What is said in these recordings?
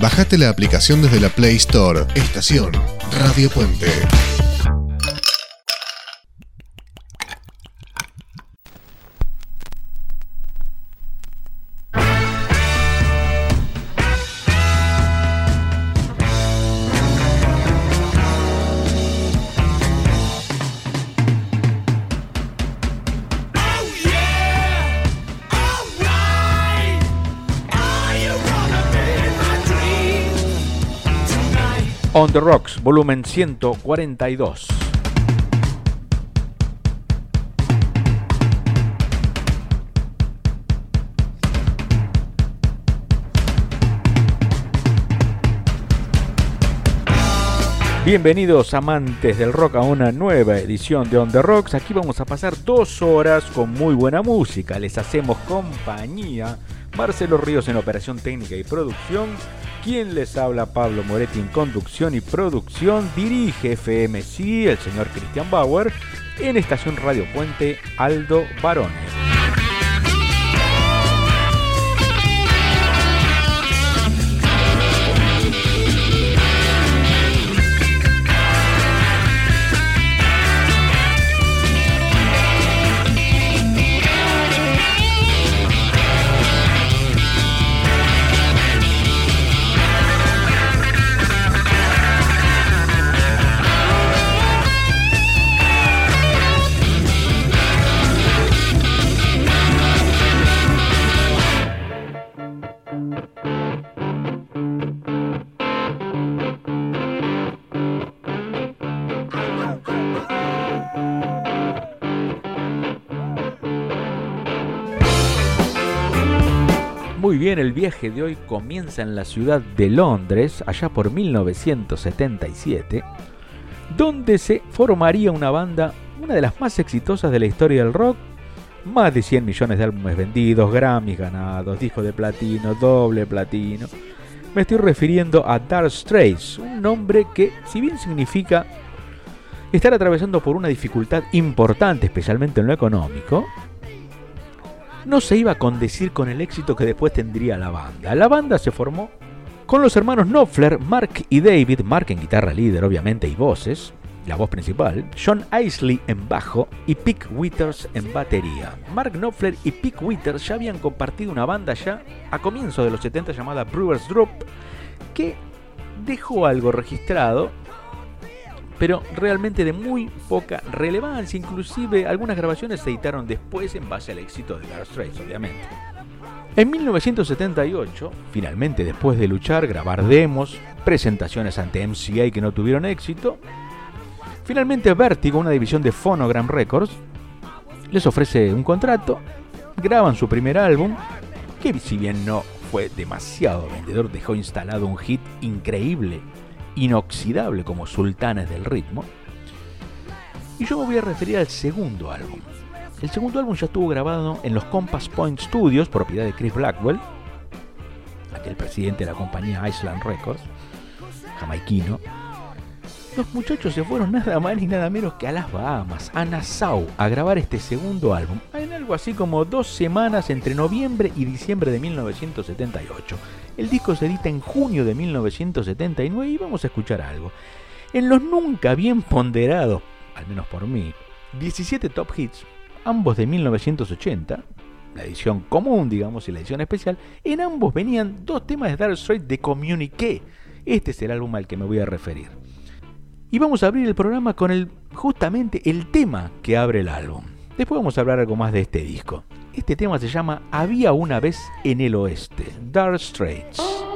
Bajate la aplicación desde la Play Store. Estación Radio Puente. On the Rocks, volumen 142. Bienvenidos amantes del rock a una nueva edición de On the Rocks. Aquí vamos a pasar dos horas con muy buena música. Les hacemos compañía. Marcelo Ríos en operación técnica y producción. Quien les habla, Pablo Moretti en conducción y producción, dirige FMC, el señor Christian Bauer, en Estación Radio Puente, Aldo Barones. Bien, el viaje de hoy comienza en la ciudad de Londres, allá por 1977, donde se formaría una banda, una de las más exitosas de la historia del rock, más de 100 millones de álbumes vendidos, Grammys ganados, discos de platino, doble platino. Me estoy refiriendo a Dark Straits, un nombre que, si bien significa estar atravesando por una dificultad importante, especialmente en lo económico, no se iba a condecir con el éxito que después tendría la banda. La banda se formó con los hermanos Knopfler, Mark y David, Mark en guitarra líder obviamente y voces, la voz principal, John Isley en bajo y Pick Withers en batería. Mark Knopfler y Pick Withers ya habían compartido una banda ya a comienzos de los 70 llamada Brewers Drop que dejó algo registrado pero realmente de muy poca relevancia. Inclusive algunas grabaciones se editaron después en base al éxito de Dark Straits, obviamente. En 1978, finalmente después de luchar, grabar demos, presentaciones ante MCA que no tuvieron éxito, finalmente Vertigo, una división de Phonogram Records, les ofrece un contrato, graban su primer álbum, que si bien no fue demasiado vendedor, dejó instalado un hit increíble inoxidable como sultanes del ritmo. Y yo me voy a referir al segundo álbum. El segundo álbum ya estuvo grabado en los Compass Point Studios, propiedad de Chris Blackwell, aquel presidente de la compañía Island Records, jamaiquino. Los muchachos se fueron nada más ni nada menos que a las Bahamas, a Nassau, a grabar este segundo álbum, en algo así como dos semanas entre noviembre y diciembre de 1978. El disco se edita en junio de 1979 y vamos a escuchar algo. En los nunca bien ponderados, al menos por mí, 17 top hits, ambos de 1980, la edición común, digamos, y la edición especial, en ambos venían dos temas de Dark Straight de Communique. Este es el álbum al que me voy a referir. Y vamos a abrir el programa con el, justamente el tema que abre el álbum. Después vamos a hablar algo más de este disco. Este tema se llama Había una vez en el oeste, Dark Straits.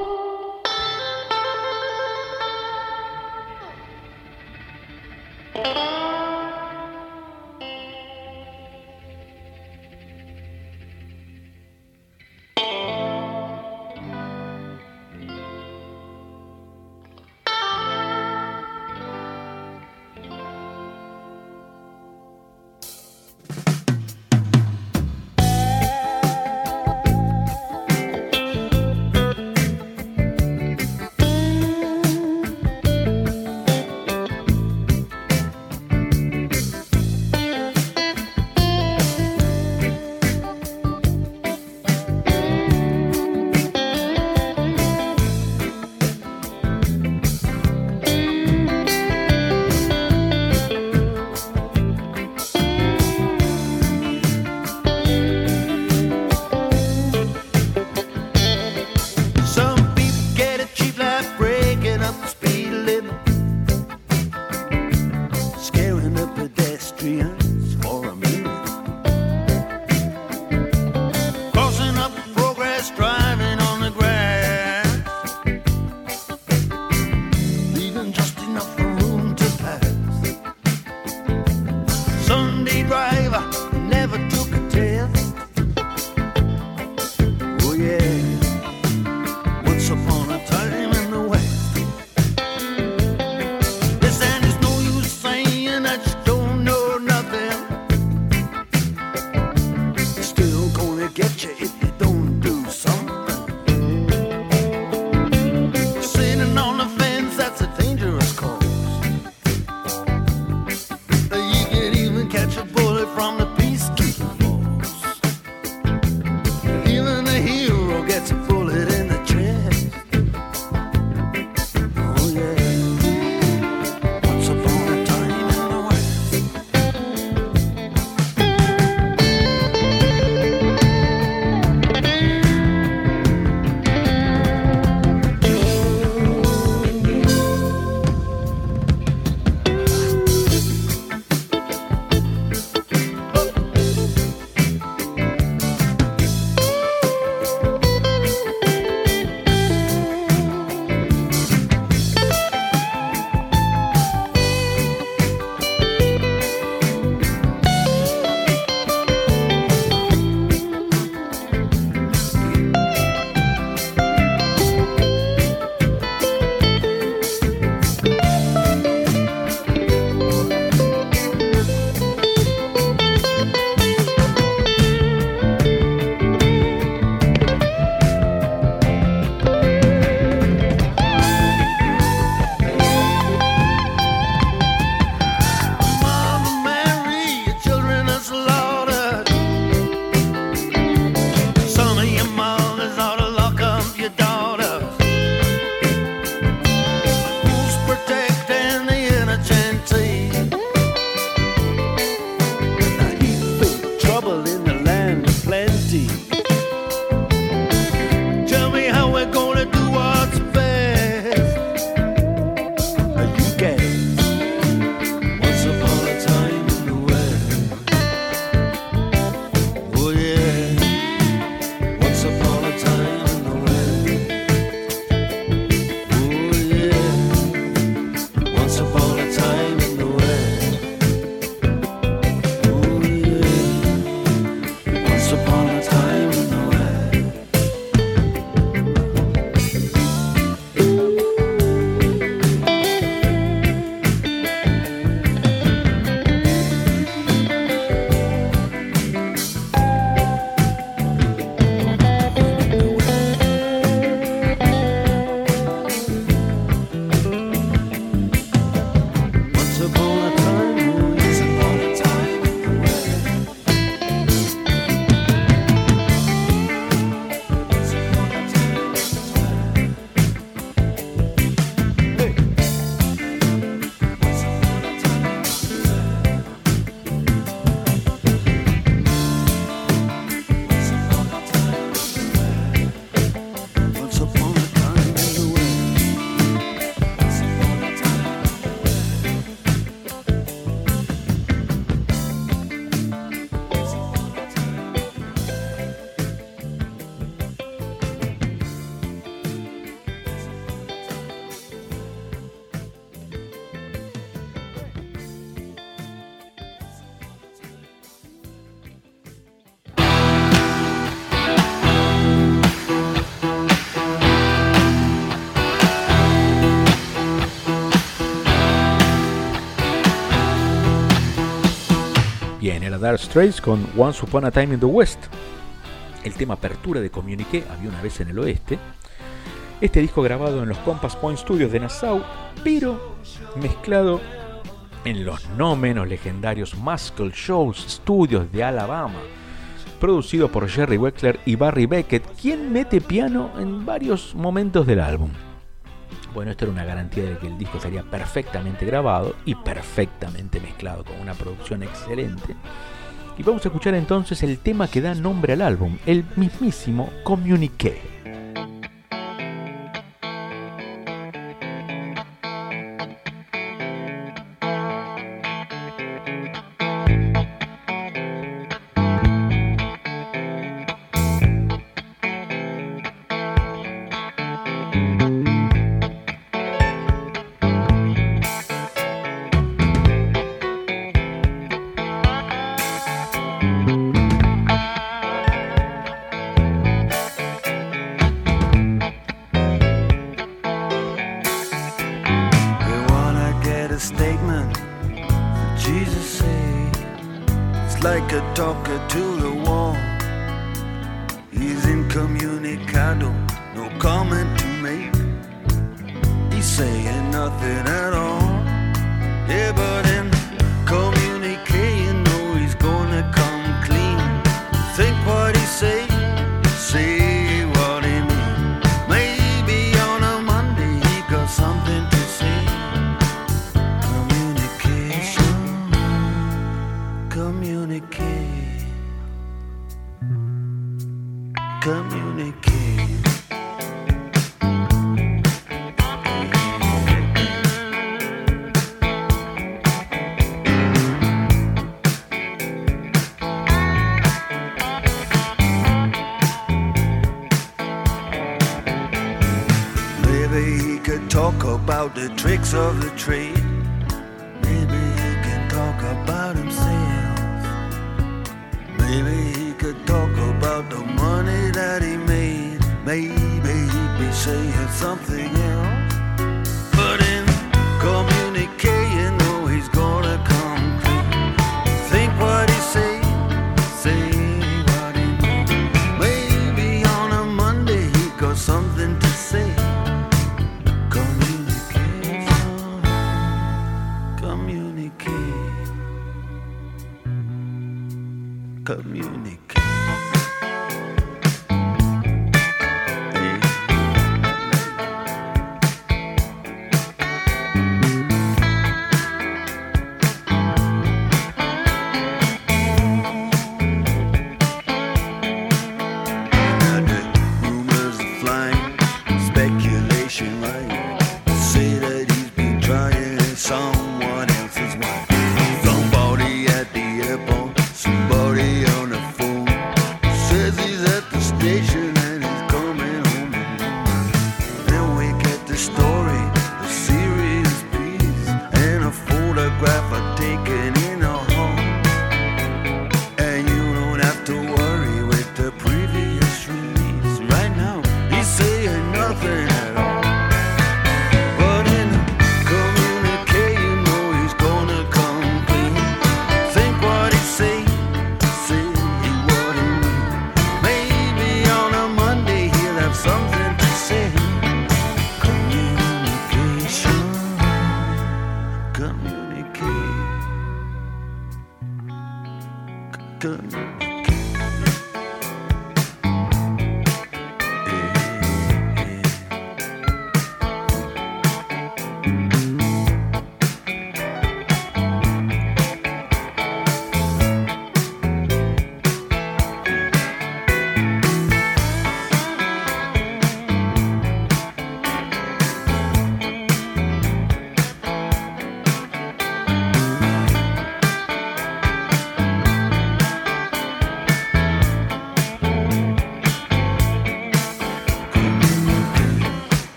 Dire Straits con Once Upon a Time in the West, el tema apertura de Communique, había una vez en el oeste. Este disco grabado en los Compass Point Studios de Nassau, pero mezclado en los no menos legendarios Muscle Shoals Studios de Alabama, producido por Jerry Wexler y Barry Beckett, quien mete piano en varios momentos del álbum. Bueno, esto era una garantía de que el disco estaría perfectamente grabado y perfectamente mezclado con una producción excelente. Y vamos a escuchar entonces el tema que da nombre al álbum, el mismísimo Communique. the tricks of the trade. Maybe he can talk about himself. Maybe he could talk about the money that he made. Maybe he'd be saying something else.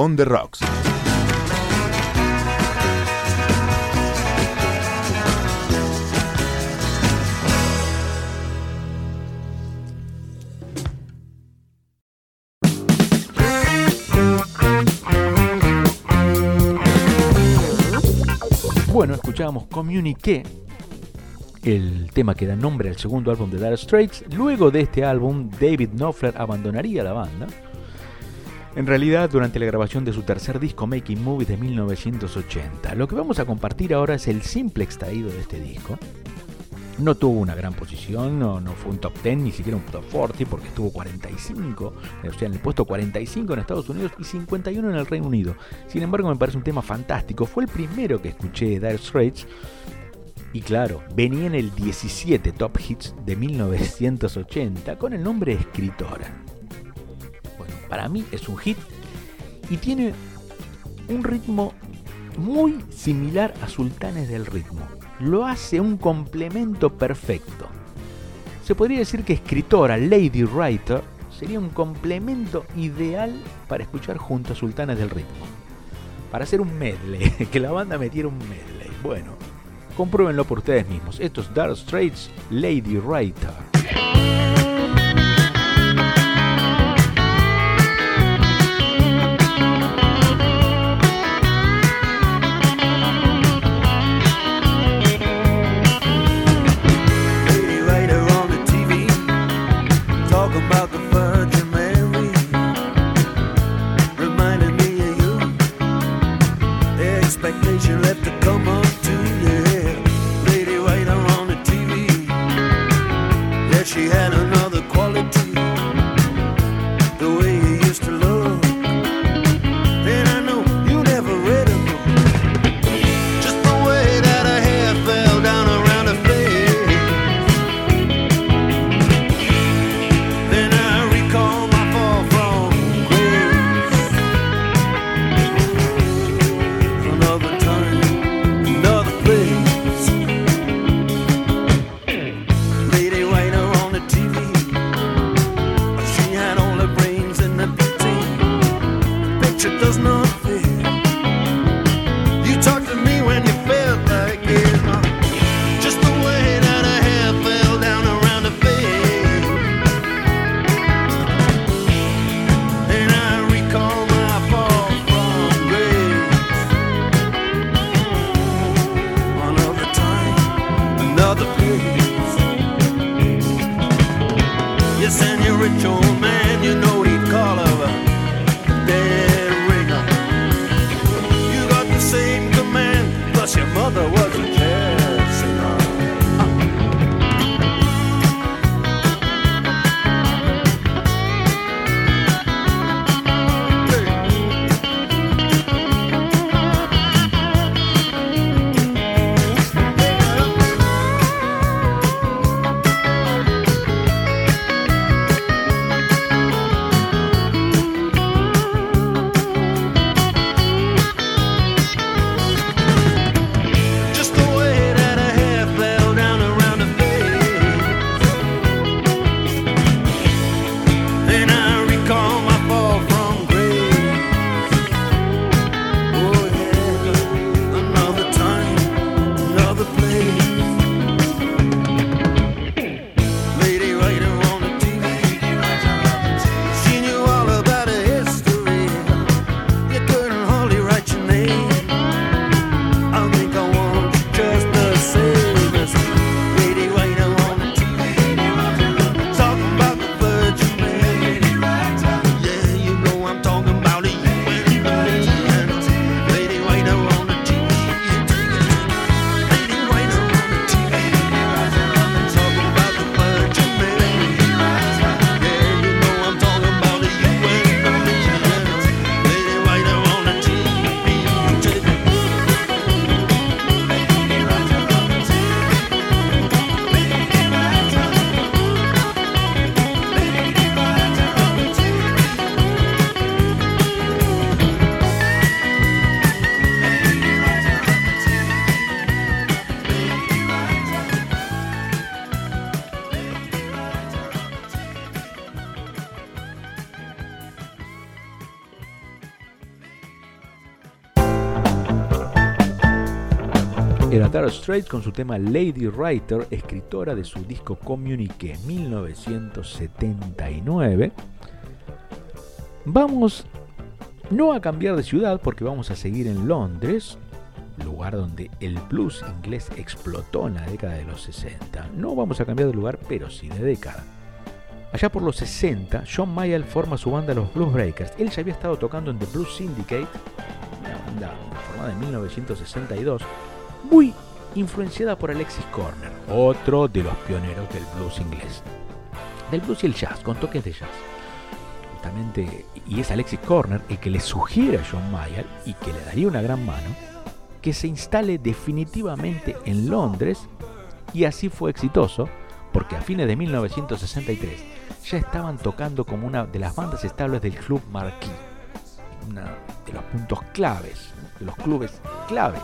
On the Rocks. Bueno, escuchábamos Communique, el tema que da nombre al segundo álbum de Dire Straits. Luego de este álbum, David Knopfler abandonaría la banda. En realidad, durante la grabación de su tercer disco Making Movies de 1980. Lo que vamos a compartir ahora es el simple extraído de este disco. No tuvo una gran posición, no, fue un top 10, ni siquiera un top 40, porque estuvo 45, o sea, en el puesto 45 en Estados Unidos y 51 en el Reino Unido. Sin embargo, me parece un tema fantástico. Fue el primero que escuché de Dire Straits y claro, venía en el 17 Top Hits de 1980 con el nombre Escritora. Para mí es un hit y tiene un ritmo muy similar a Sultanes del Ritmo. Lo hace un complemento perfecto. Se podría decir que Escritora, Lady Writer, sería un complemento ideal para escuchar junto a Sultanes del Ritmo. Para hacer un medley, que la banda metiera un medley. Bueno, Compruébenlo por ustedes mismos. Esto es Dark Straits Lady Writer. Dire Straits con su tema Lady Writer, escritora de su disco Communique 1979. Vamos no a cambiar de ciudad porque vamos a seguir en Londres, lugar donde el blues inglés explotó en la década de los 60. No vamos a cambiar de lugar, pero sí de década. Allá por los 60, John Mayall forma su banda Los Blues Breakers. Él ya había estado tocando en The Blues Syndicate, una banda formada en 1962, muy influenciada por Alexis Corner, otro de los pioneros del blues inglés. Del blues y el jazz, con toques de jazz. Justamente, y es Alexis Corner el que le sugiere a John Mayall y que le daría una gran mano que se instale definitivamente en Londres y así fue exitoso porque a fines de 1963 ya estaban tocando como una de las bandas estables del Club Marquis, uno de los puntos claves, de los clubes claves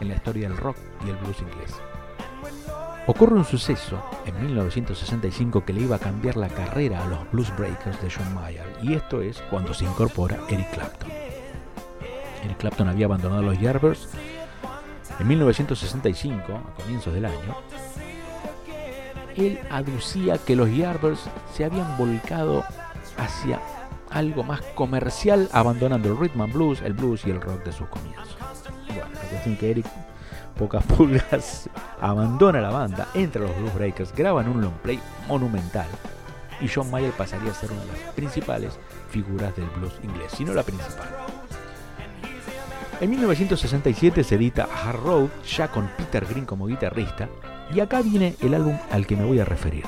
en la historia del rock y el blues inglés. Ocurre un suceso en 1965 que le iba a cambiar la carrera a los Blues Breakers de John Mayer, y esto es cuando se incorpora Eric Clapton. Eric Clapton había abandonado los Yardbirds en 1965, a comienzos del año. Él aducía que los Yardbirds se habían volcado hacia algo más comercial, abandonando el rhythm and blues, el blues y el rock de sus comienzos. Bueno, la cuestión que Eric, pocas pulgas, abandona la banda, entra los Blues Breakers, graban un long play monumental y John Mayer pasaría a ser una de las principales figuras del blues inglés, si no la principal. En 1967 se edita Hard Road, ya con Peter Green como guitarrista, y acá viene el álbum al que me voy a referir.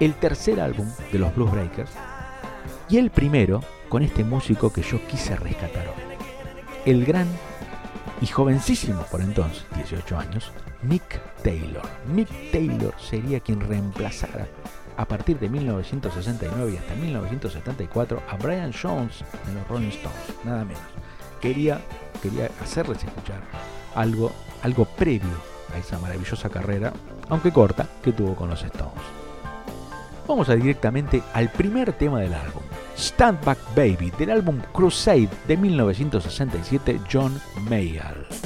El tercer álbum de los Blues Breakers y el primero con este músico que yo quise rescatar hoy. El gran y jovencísimo por entonces, 18 años, Mick Taylor. Mick Taylor sería quien reemplazara a partir de 1969 y hasta 1974 a Brian Jones en los Rolling Stones, nada menos. Quería, quería hacerles escuchar algo, algo previo a esa maravillosa carrera, aunque corta, que tuvo con los Stones. Vamos a directamente al primer tema del álbum, Stand Back Baby, del álbum Crusade de 1967, John Mayall.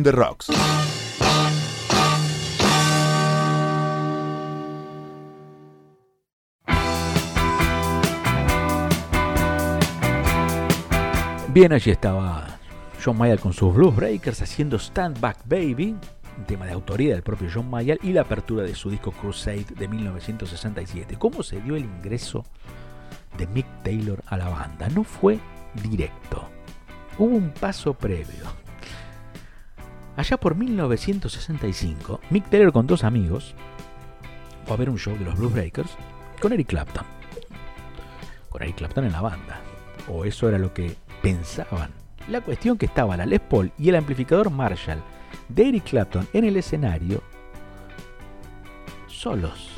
The Rocks. Bien, allí estaba John Mayall con sus Blues Breakers haciendo Stand Back Baby, un tema de autoría del propio John Mayall y la apertura de su disco Crusade de 1967. ¿Cómo se dio el ingreso de Mick Taylor a la banda? No fue directo. Hubo un paso previo. Allá por 1965, Mick Taylor con dos amigos fue a ver un show de los Blues Breakers con Eric Clapton. Con Eric Clapton en la banda. O eso era lo que pensaban. La cuestión que estaba la Les Paul y el amplificador Marshall de Eric Clapton en el escenario solos.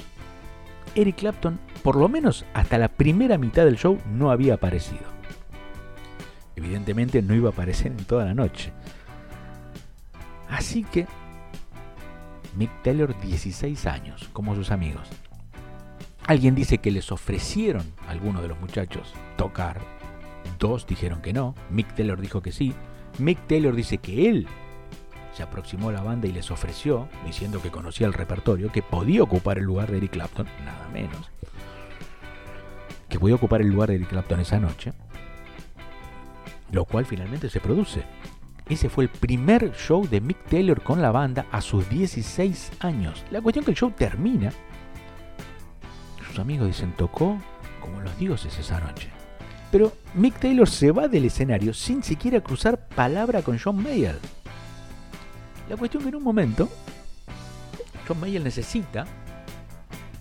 Eric Clapton, por lo menos hasta la primera mitad del show, no había aparecido. Evidentemente no iba a aparecer en toda la noche. Así que Mick Taylor 16 años, como sus amigos. Alguien dice que les ofrecieron a algunos de los muchachos tocar. Dos dijeron que no. Mick Taylor dijo que sí. Mick Taylor dice que él se aproximó a la banda y les ofreció, diciendo que conocía el repertorio, que podía ocupar el lugar de Eric Clapton, nada menos. Que podía ocupar el lugar de Eric Clapton esa noche. Lo cual finalmente se produce. Ese fue el primer show de Mick Taylor con la banda a sus 16 años. La cuestión que el show termina. Sus amigos dicen tocó como los dioses esa noche. Pero Mick Taylor se va del escenario sin siquiera cruzar palabra con John Mayer. La cuestión que en un momento John Mayer necesita,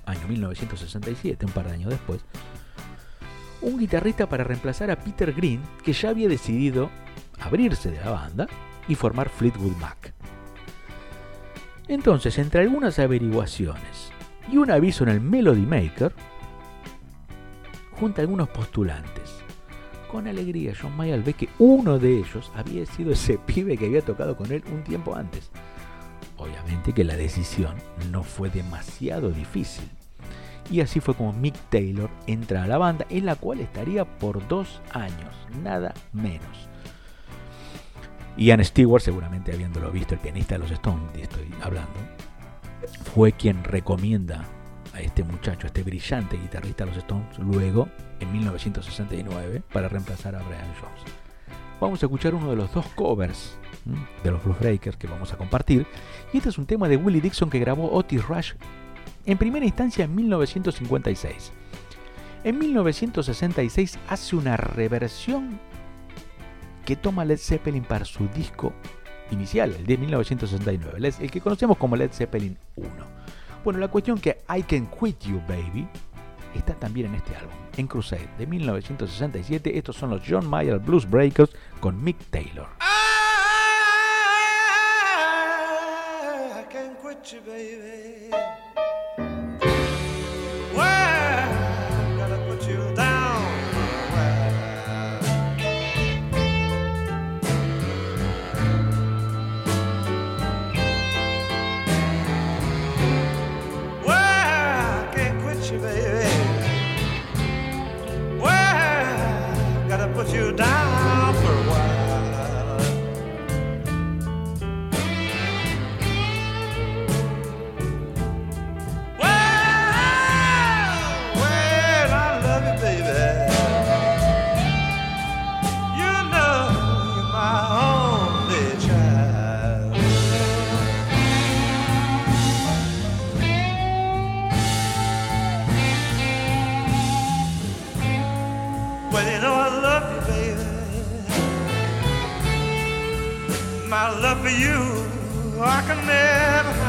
año 1967, un par de años después, un guitarrista para reemplazar a Peter Green, que ya había decidido abrirse de la banda y formar Fleetwood Mac. Entonces, entre algunas averiguaciones y un aviso en el Melody Maker, junta algunos postulantes. Con alegría, John Mayall ve que uno de ellos había sido ese pibe que había tocado con él un tiempo antes. Obviamente que la decisión no fue demasiado difícil. Y así fue como Mick Taylor entra a la banda, en la cual estaría por dos años, nada menos. Ian Stewart, seguramente habiéndolo visto, el pianista de los Stones, estoy hablando, fue quien recomienda a este muchacho, a este brillante guitarrista de los Stones, luego, en 1969, para reemplazar a Brian Jones. Vamos a escuchar uno de los dos covers de los Blues Breakers que vamos a compartir. Y este es un tema de Willie Dixon que grabó Otis Rush en primera instancia en 1956. En 1966 hace una reversión que toma Led Zeppelin para su disco inicial, el de 1969, Led- el que conocemos como Led Zeppelin 1. Bueno, la cuestión que I Can Quit You Baby está también en este álbum, en Crusade de 1967. Estos son los John Mayer Blues Breakers con Mick Taylor. I can't quit you, baby. For you, I can never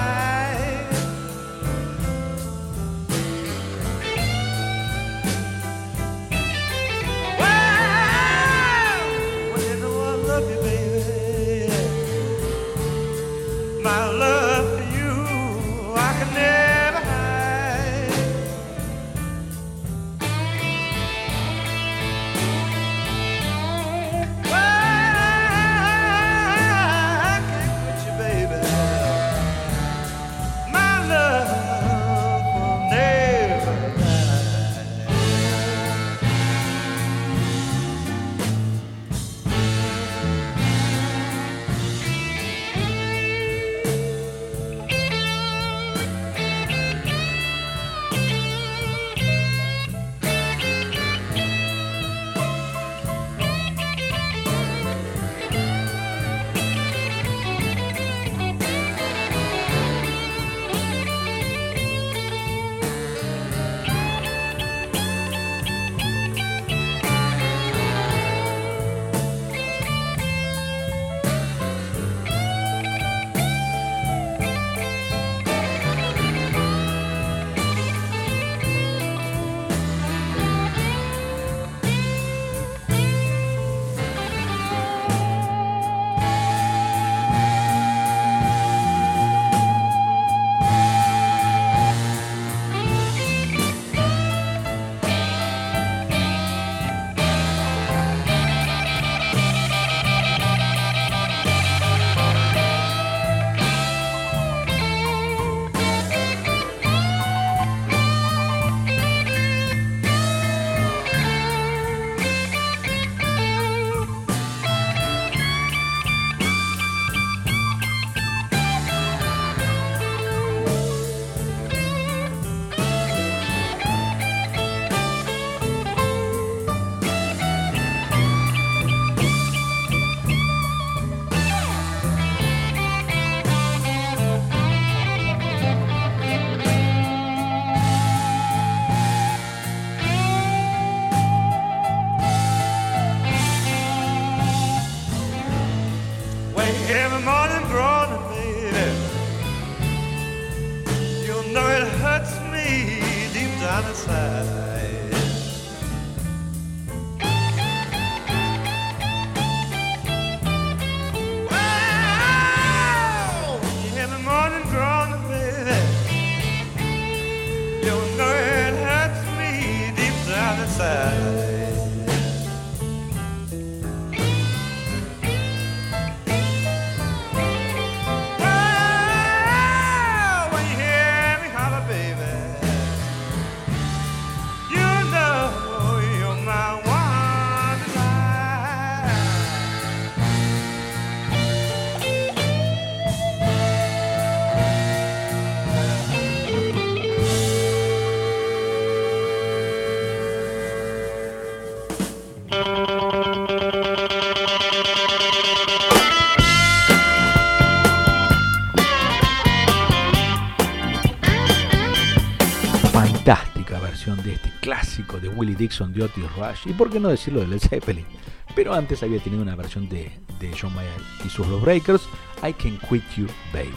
de Willie Dixon de Otis Rush y por qué no decirlo de Led Zeppelin. Pero antes había tenido una versión de, de John Mayer y sus Los Breakers, I Can Quit You Baby.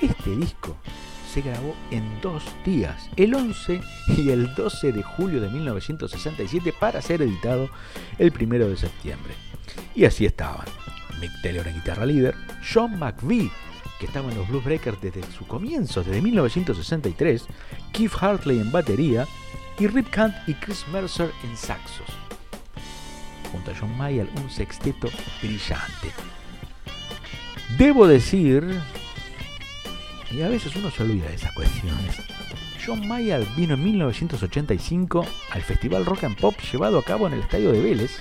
Este disco se grabó en dos días, el 11 y el 12 de julio de 1967 para ser editado el 1 de septiembre. Y así estaban. Mick Taylor en guitarra líder, John McVie, que estaba en los Blues Breakers desde su comienzo, desde 1963, Keith Hartley en batería y Rip Kant y Chris Mercer en saxos. Junto a John Mayall, un sexteto brillante. Debo decir, y a veces uno se olvida de esas cuestiones, John Mayall vino en 1985 al Festival Rock and Pop llevado a cabo en el Estadio de Vélez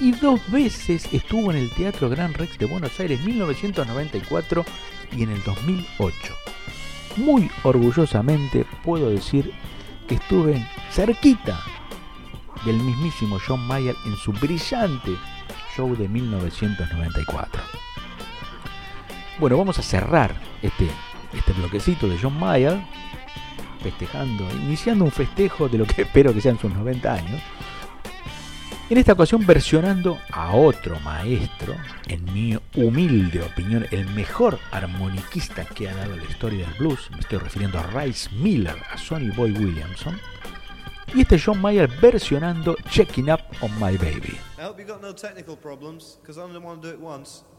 y dos veces estuvo en el Teatro Gran Rex de Buenos Aires 1994 y en el 2008. Muy orgullosamente puedo decir que estuve cerquita del mismísimo John Mayer en su brillante show de 1994. Bueno, vamos a cerrar este, este bloquecito de John Mayer festejando, iniciando un festejo de lo que espero que sean sus 90 años. En esta ocasión versionando a otro maestro, en mi humilde opinión, el mejor armoniquista que ha dado la historia del blues, me estoy refiriendo a Rice Miller, a Sonny Boy Williamson, y este John Mayer versionando Checking Up on My Baby. I hope no technical problems, because to do it.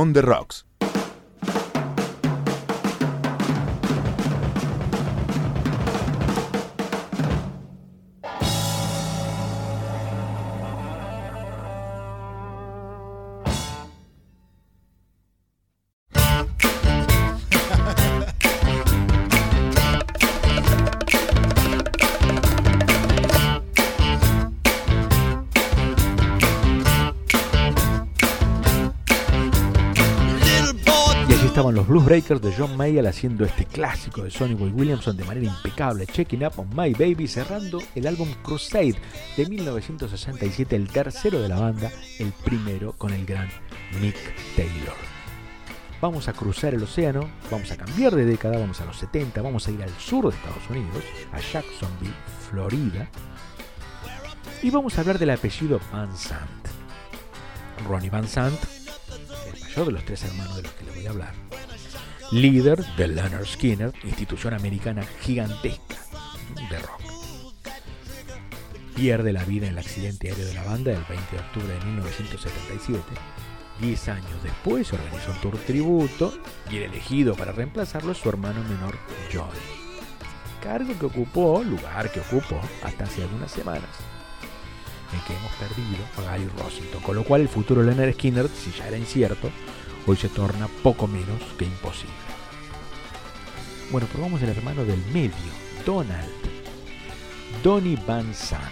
On the Rocks. Blues Breakers de John Mayall haciendo este clásico de Sonny Boy Williamson de manera impecable, Checking Up on My Baby, cerrando el álbum Crusade de 1967, el tercero de la banda, el primero con el gran Mick Taylor. Vamos a cruzar el océano, vamos a cambiar de década, vamos a los 70, vamos a ir al sur de Estados Unidos, a Jacksonville, Florida, y vamos a hablar del apellido Van Sant. Ronnie Van Sant el mayor de los tres hermanos de los que le voy a hablar, líder de Leonard Skinner, institución americana gigantesca de rock. Pierde la vida en el accidente aéreo de la banda el 20 de octubre de 1977. Diez años después se organizó un tour tributo y el elegido para reemplazarlo es su hermano menor Johnny. Cargo que ocupó, lugar que ocupó hasta hace algunas semanas en que hemos perdido a Gary Rossington, con lo cual el futuro Leonard Skinner, si ya era incierto, hoy se torna poco menos que imposible. Bueno, probamos el hermano del medio, Donald, Donny Van Sant.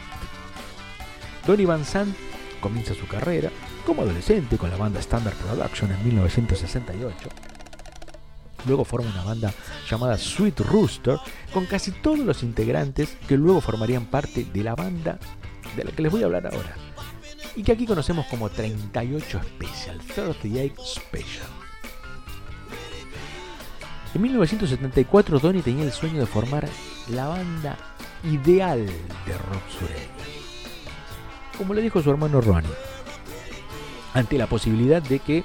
Donny Van Sant comienza su carrera como adolescente con la banda Standard Production en 1968. Luego forma una banda llamada Sweet Rooster con casi todos los integrantes que luego formarían parte de la banda de la que les voy a hablar ahora. Y que aquí conocemos como 38 Special, 38 Special. En 1974 Donny tenía el sueño de formar la banda ideal de rock sureño. Como le dijo su hermano Ronnie, ante la posibilidad de que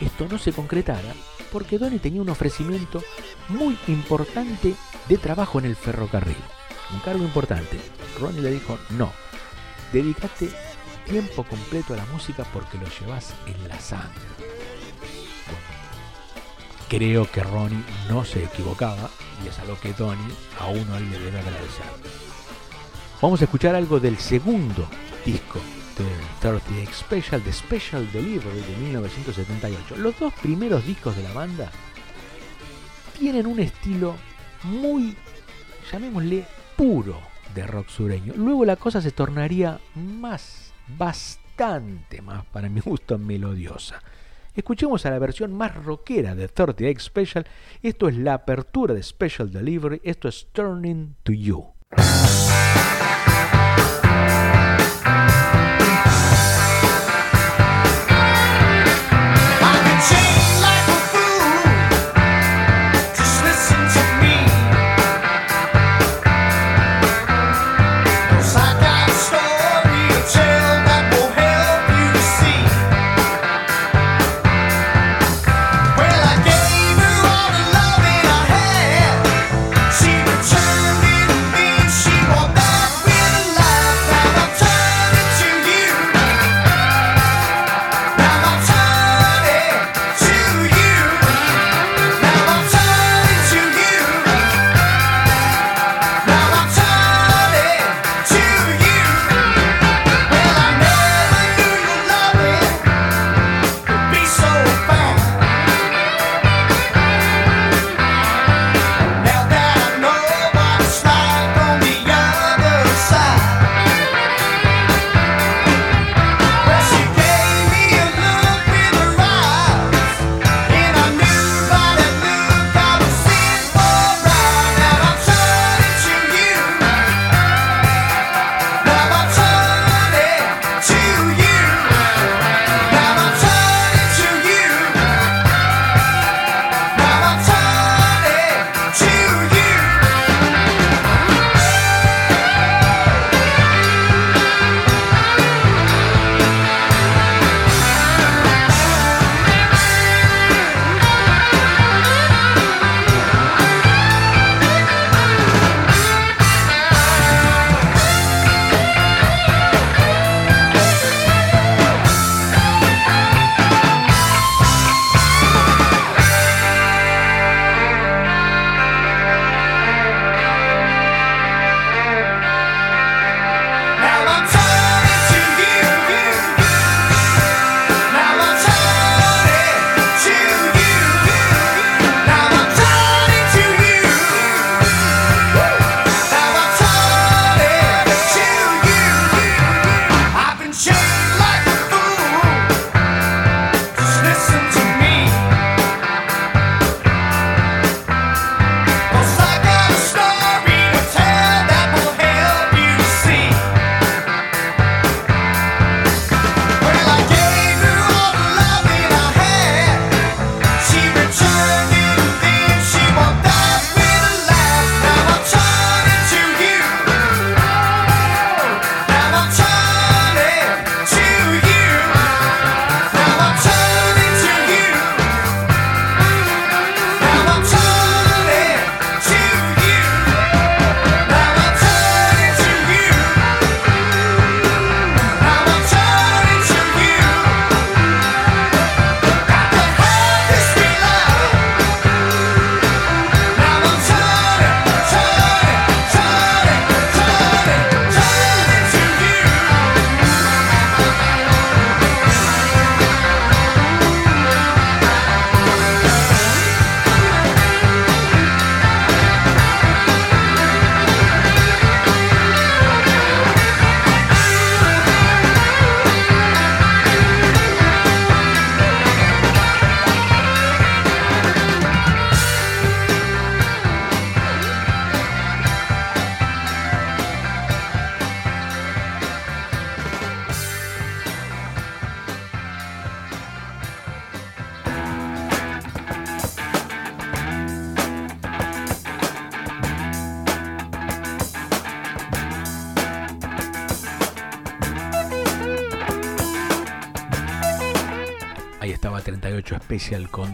esto no se concretara, porque Donny tenía un ofrecimiento muy importante de trabajo en el ferrocarril. Un cargo importante. Ronnie le dijo, no, dedícate tiempo completo a la música porque lo llevas en la sangre. Creo que Ronnie no se equivocaba y es algo que Donny a uno él le debe agradecer. Vamos a escuchar algo del segundo disco de 38 Special, The Special Delivery de 1978. Los dos primeros discos de la banda tienen un estilo muy, llamémosle, puro de rock sureño. Luego la cosa se tornaría más, bastante más, para mi gusto, melodiosa. Escuchemos a la versión más rockera de 38 Special. Esto es la apertura de Special Delivery. Esto es Turning to You.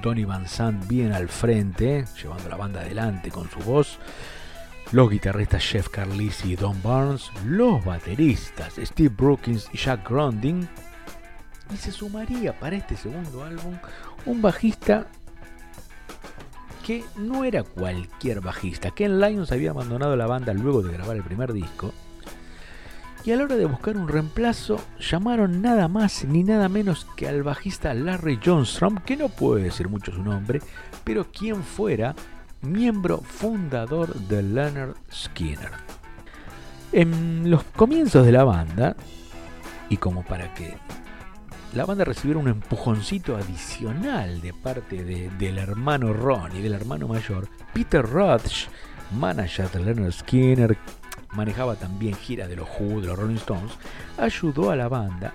Tony Van Sant bien al frente, llevando la banda adelante con su voz. Los guitarristas Jeff Carlisi y Don Barnes, los bateristas Steve Brookins y Jack Gronding. Y se sumaría para este segundo álbum un bajista que no era cualquier bajista. Ken Lyons había abandonado la banda luego de grabar el primer disco. Y a la hora de buscar un reemplazo, llamaron nada más ni nada menos que al bajista Larry Johnstrom, que no puede decir mucho su nombre, pero quien fuera miembro fundador de Leonard Skinner. En los comienzos de la banda, y como para que la banda recibiera un empujoncito adicional de parte de- del hermano Ron y del hermano mayor, Peter Roth, manager de Leonard Skinner, manejaba también gira de los Who, de los Rolling Stones, ayudó a la banda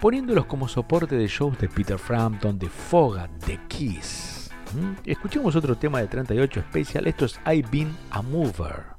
poniéndolos como soporte de shows de Peter Frampton, de Foga, de Kiss. ¿Mm? Escuchemos otro tema de 38 Special, esto es I've Been a Mover.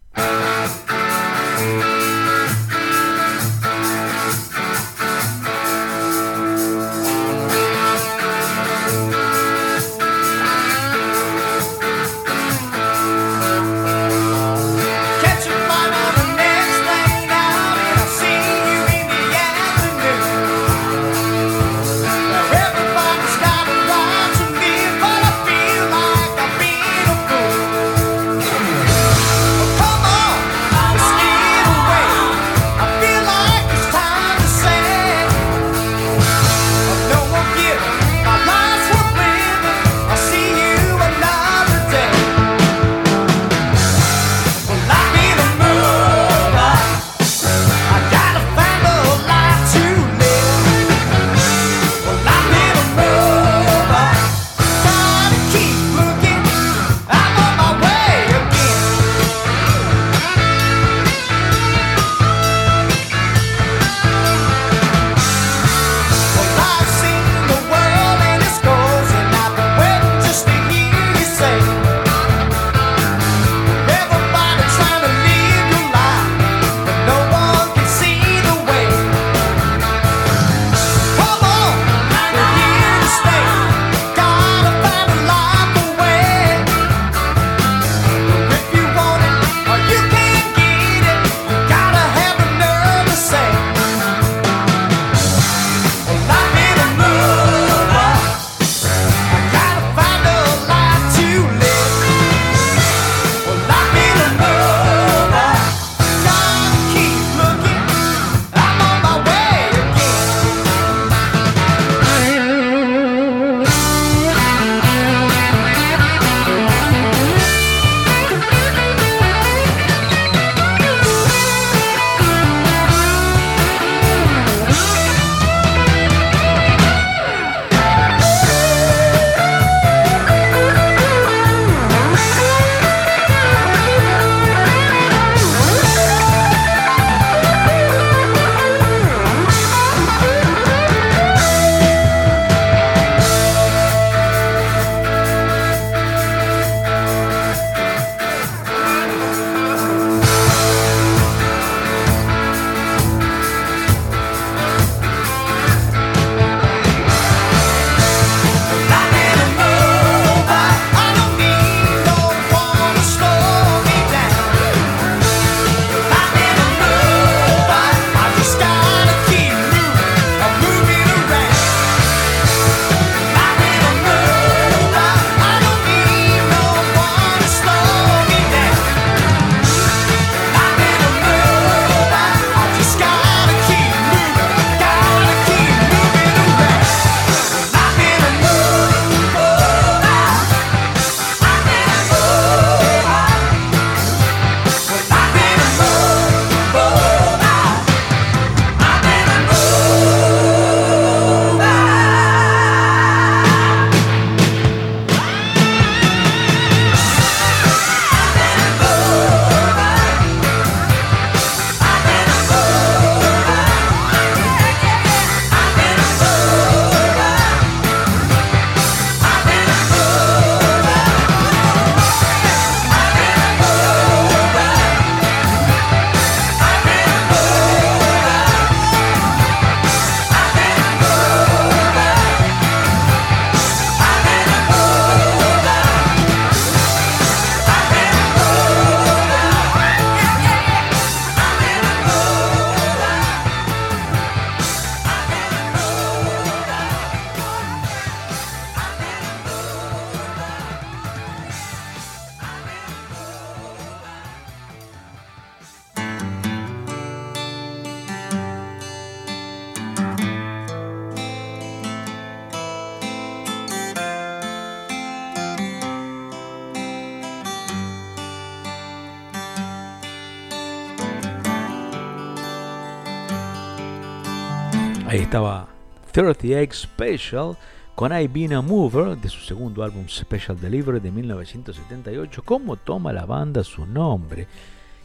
38 Special con I Been a Mover de su segundo álbum Special Delivery de 1978. ¿Cómo toma la banda su nombre?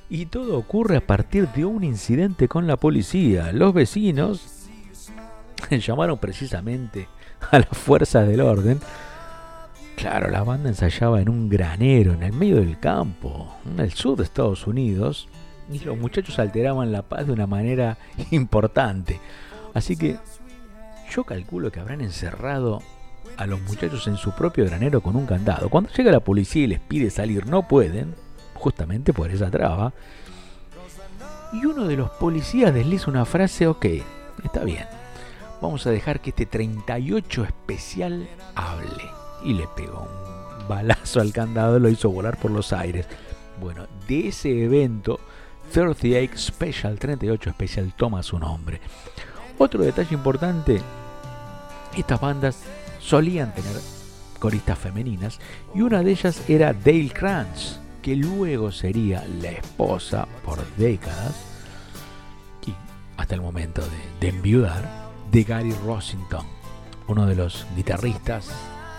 Y todo ocurre a partir de un incidente con la policía. Los vecinos llamaron precisamente a las fuerzas del orden. Claro, la banda ensayaba en un granero en el medio del campo, en el sur de Estados Unidos, y los muchachos alteraban la paz de una manera importante. Así que yo calculo que habrán encerrado a los muchachos en su propio granero con un candado. Cuando llega la policía y les pide salir, no pueden, justamente por esa traba. Y uno de los policías desliza una frase, ok, está bien, vamos a dejar que este 38 especial hable. Y le pegó un balazo al candado, lo hizo volar por los aires. Bueno, de ese evento, 38 Special, 38 Special toma su nombre. Otro detalle importante, estas bandas solían tener coristas femeninas y una de ellas era Dale Crunch, que luego sería la esposa por décadas y hasta el momento de, enviudar de Gary Rossington, uno de los guitarristas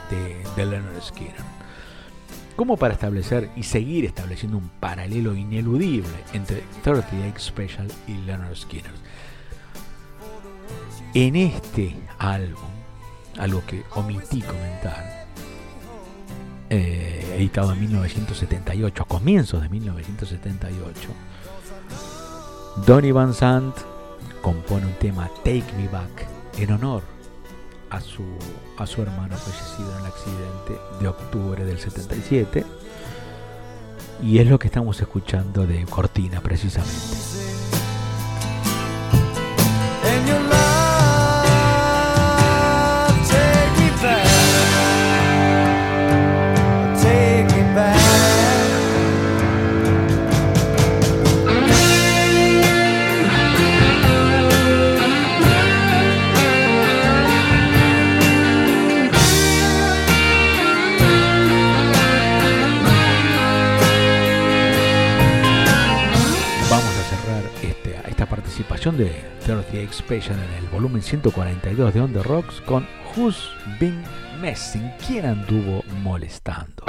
de, de Leonard Skinner. Como para establecer y seguir estableciendo un paralelo ineludible entre 38 Special y Leonard Skinner. En este álbum, algo que omití comentar, eh, editado en 1978, a comienzos de 1978, Donny Van Sant compone un tema Take Me Back en honor a su, a su hermano fallecido en el accidente de octubre del 77. Y es lo que estamos escuchando de Cortina precisamente. De 38 Special en el volumen 142 de On The Rocks con Who's Been Messing? ¿Quién anduvo molestando?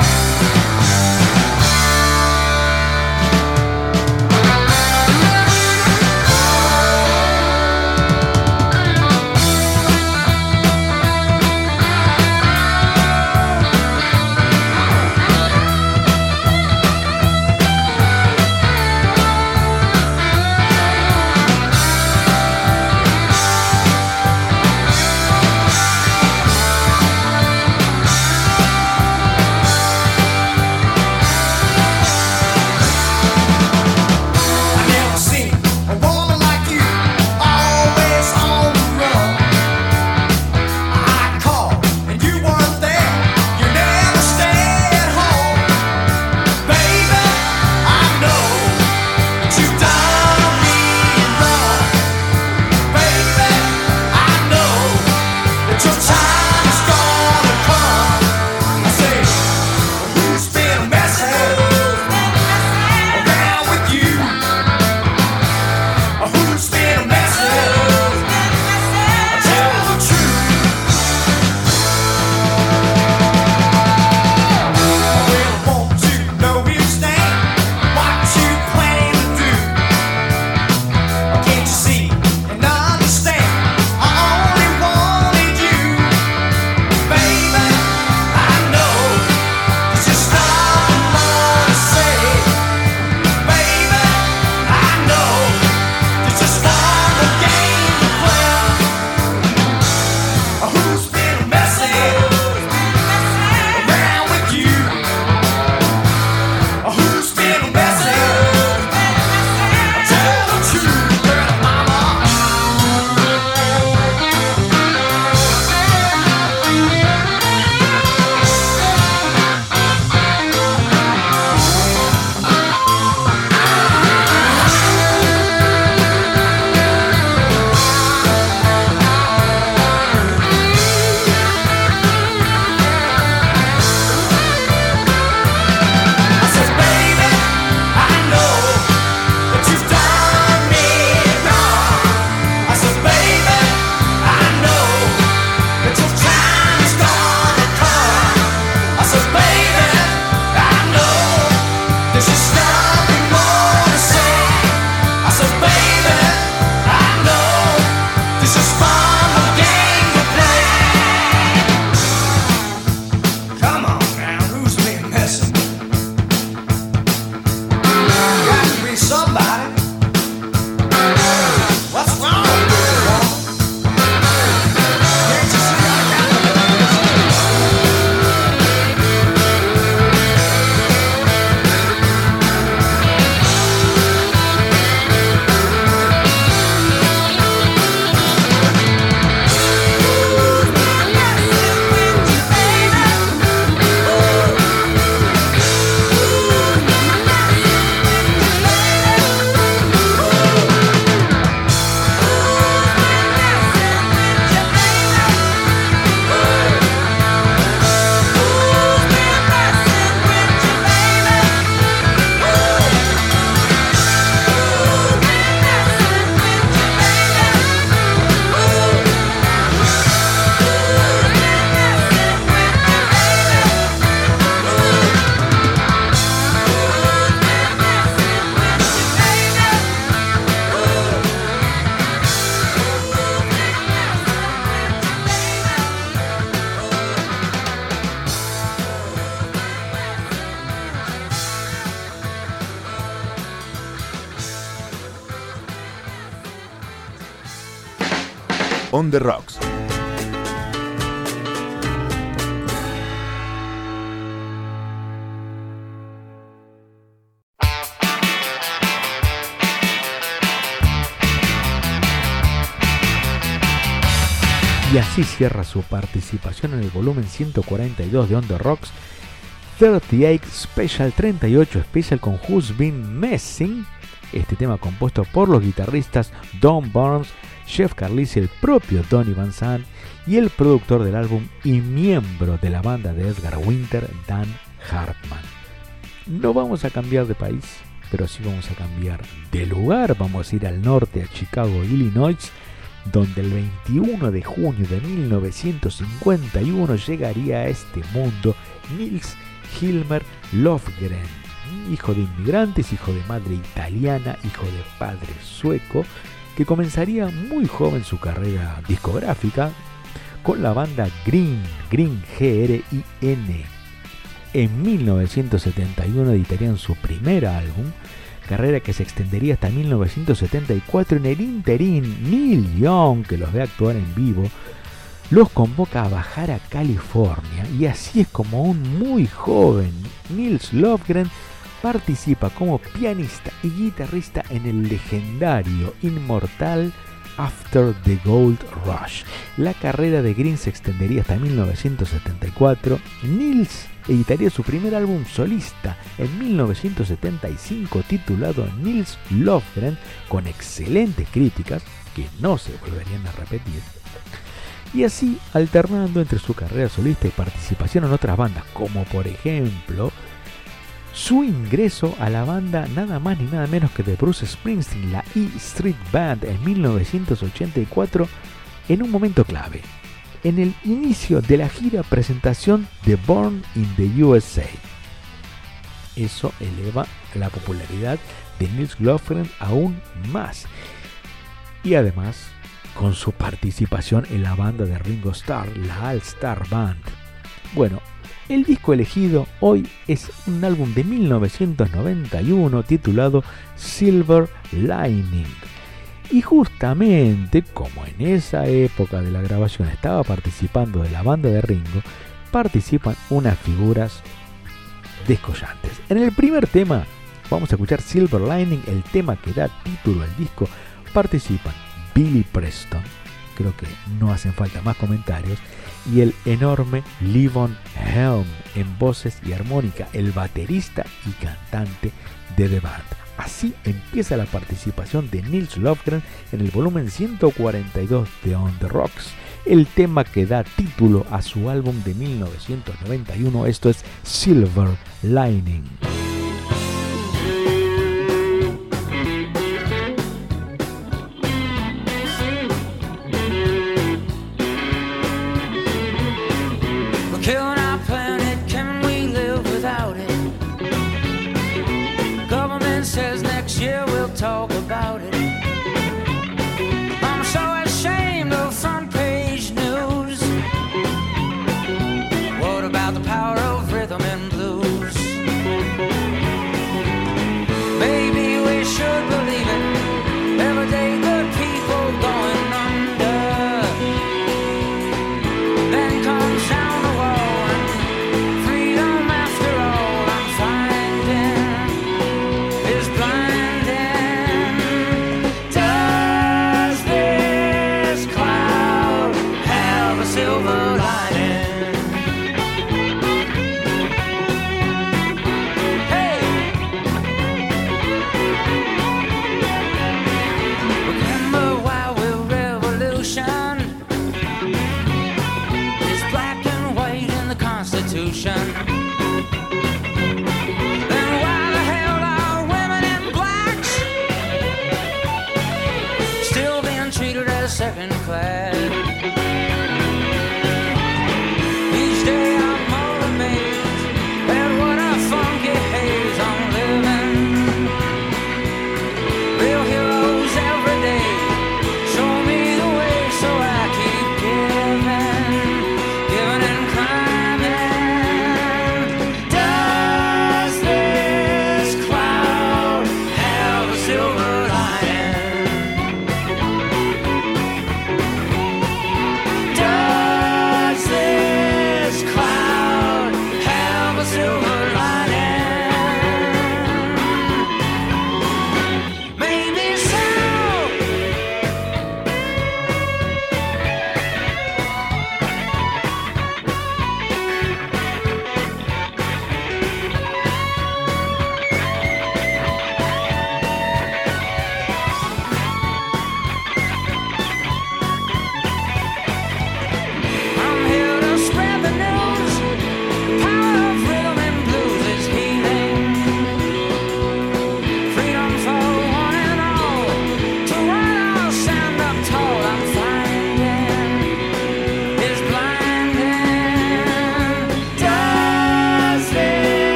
The Rocks. Y así cierra su participación en el volumen 142 de On the Rocks 38 Special 38 Special con Who's Been Messing. Este tema compuesto por los guitarristas Don Barnes, Jeff Carlisi, el propio Tony Van Sant y el productor del álbum y miembro de la banda de Edgar Winter, Dan Hartman. No vamos a cambiar de país, pero sí vamos a cambiar de lugar. Vamos a ir al norte, a Chicago, Illinois, donde el 21 de junio de 1951 llegaría a este mundo Nils Hilmer Lofgren, hijo de inmigrantes, hijo de madre italiana, hijo de padre sueco, que comenzaría muy joven su carrera discográfica con la banda Green, Green G-R-I-N. En 1971 editarían su primer álbum, carrera que se extendería hasta 1974. En el interín, Neil Young, que los ve actuar en vivo, los convoca a bajar a California y así es como un muy joven Nils Lofgren participa como pianista y guitarrista en el legendario Inmortal After the Gold Rush. La carrera de Green se extendería hasta 1974. Nils editaría su primer álbum solista en 1975 titulado Nils Lofgren con excelentes críticas que no se volverían a repetir y así alternando entre su carrera solista y participación en otras bandas, como por ejemplo su ingreso a la banda nada más ni nada menos que de Bruce Springsteen, la E Street Band, en 1984, en un momento clave, en el inicio de la gira presentación de Born in the USA. Eso eleva la popularidad de Nils Lofgren aún más. Y además con su participación en la banda de Ringo Starr, la All Star Band. Bueno, el disco elegido hoy es un álbum de 1991 titulado Silver Lining. Y justamente como en esa época de la grabación estaba participando de la banda de Ringo, participan unas figuras descollantes. En el primer tema vamos a escuchar Silver Lining, el tema que da título al disco, participan Billy Preston, creo que no hacen falta más comentarios, y el enorme Livon Helm en voces y armónica, el baterista y cantante de The Band. Así empieza la participación de Nils Lofgren en el volumen 142 de On the Rocks, el tema que da título a su álbum de 1991, esto es Silver Lining.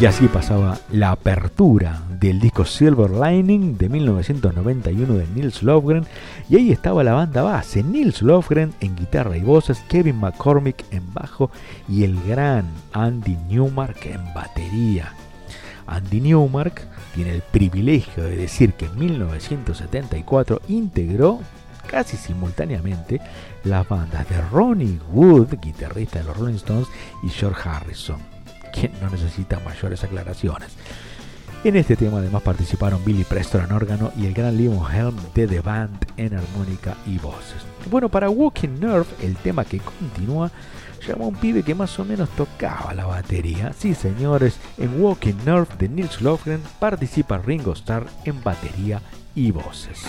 Y así pasaba la apertura del disco Silver Lining de 1991 de Nils Lofgren. Y ahí estaba la banda base, Nils Lofgren en guitarra y voces, Kevin McCormick en bajo y el gran Andy Newmark en batería. Andy Newmark tiene el privilegio de decir que en 1974 integró casi simultáneamente las bandas de Ronnie Wood, guitarrista de los Rolling Stones, y George Harrison, quien no necesita mayores aclaraciones. En este tema además participaron Billy Preston en órgano y el gran Leo Helm de The Band en armónica y voces. Bueno, para Walking Nerve, el tema que continúa llama a un pibe que más o menos tocaba la batería. Sí, señores, en Walking Nerve de Nils Lofgren participa Ringo Starr en batería y voces.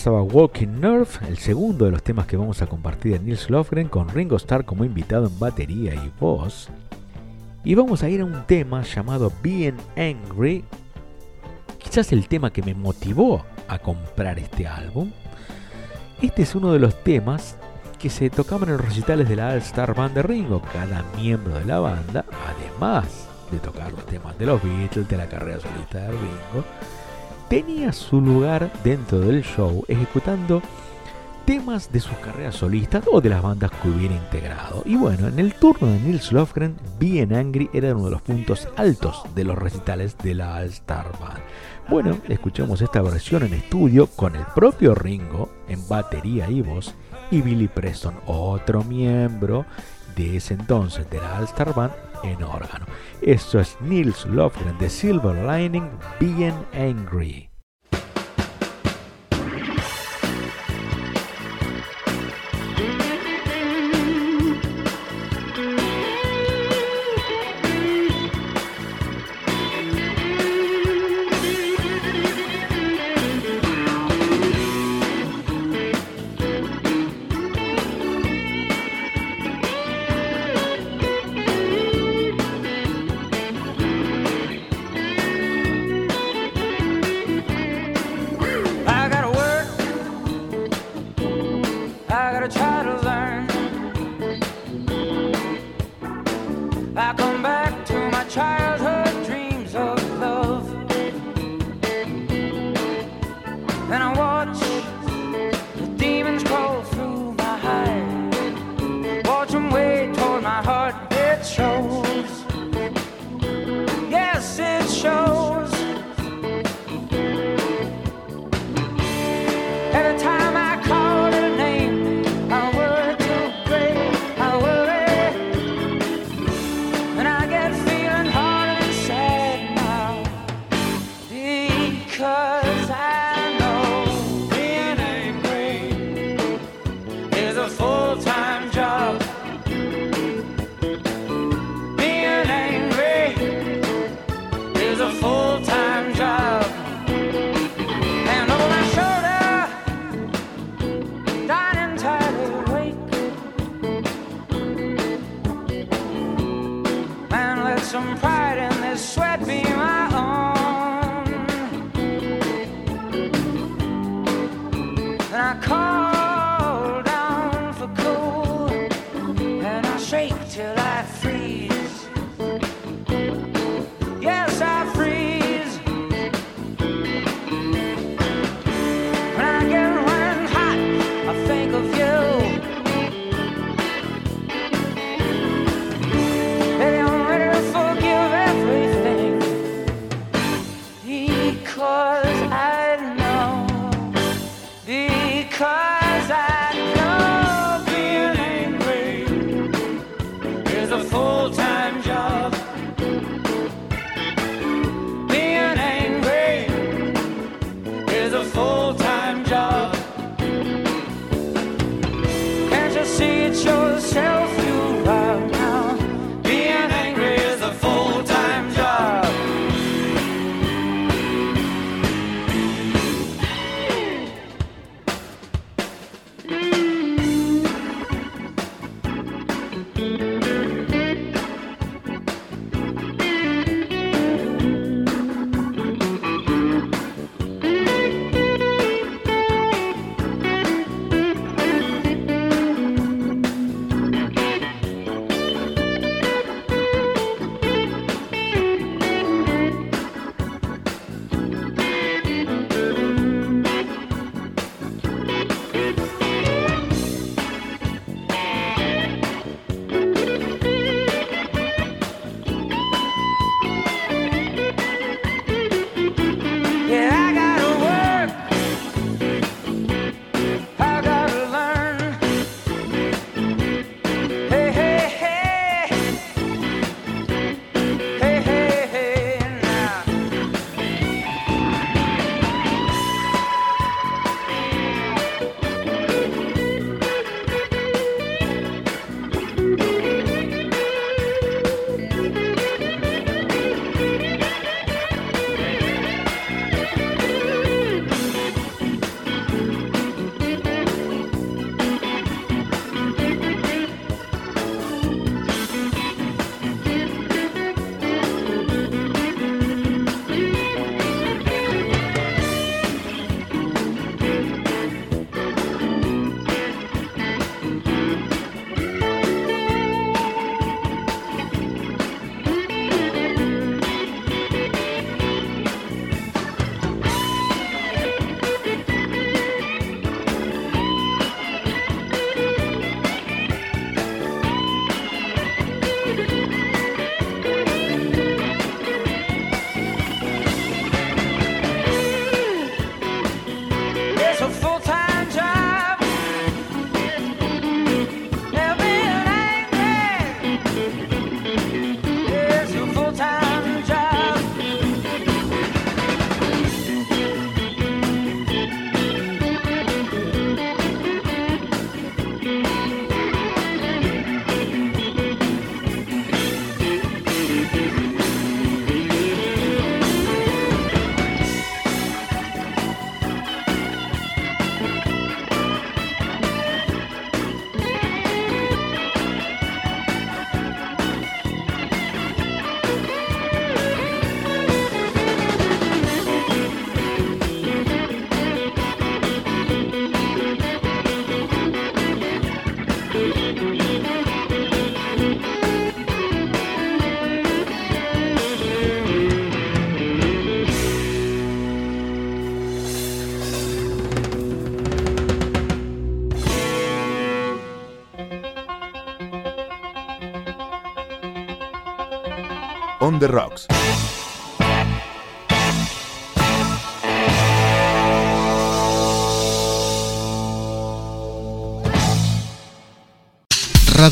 Pasaba Walking Nerve, el segundo de los temas que vamos a compartir de Nils Lofgren con Ringo Starr como invitado en batería y voz. Y vamos a ir a un tema llamado Being Angry. Quizás el tema que me motivó a comprar este álbum. Este es uno de los temas que se tocaban en los recitales de la All Star Band de Ringo. Cada miembro de la banda, además de tocar los temas de los Beatles, de la carrera solista de Ringo, tenía su lugar dentro del show ejecutando temas de sus carreras solistas o de las bandas que hubiera integrado. Y bueno, en el turno de Nils Lofgren, Being Angry era uno de los puntos altos de los recitales de la All Star Band. Bueno, escuchamos esta versión en estudio con el propio Ringo en batería y voz y Billy Preston, otro miembro de ese entonces de la All Star Band en órgano. Esto es Nils Lofgren de Silver Lining Being Angry.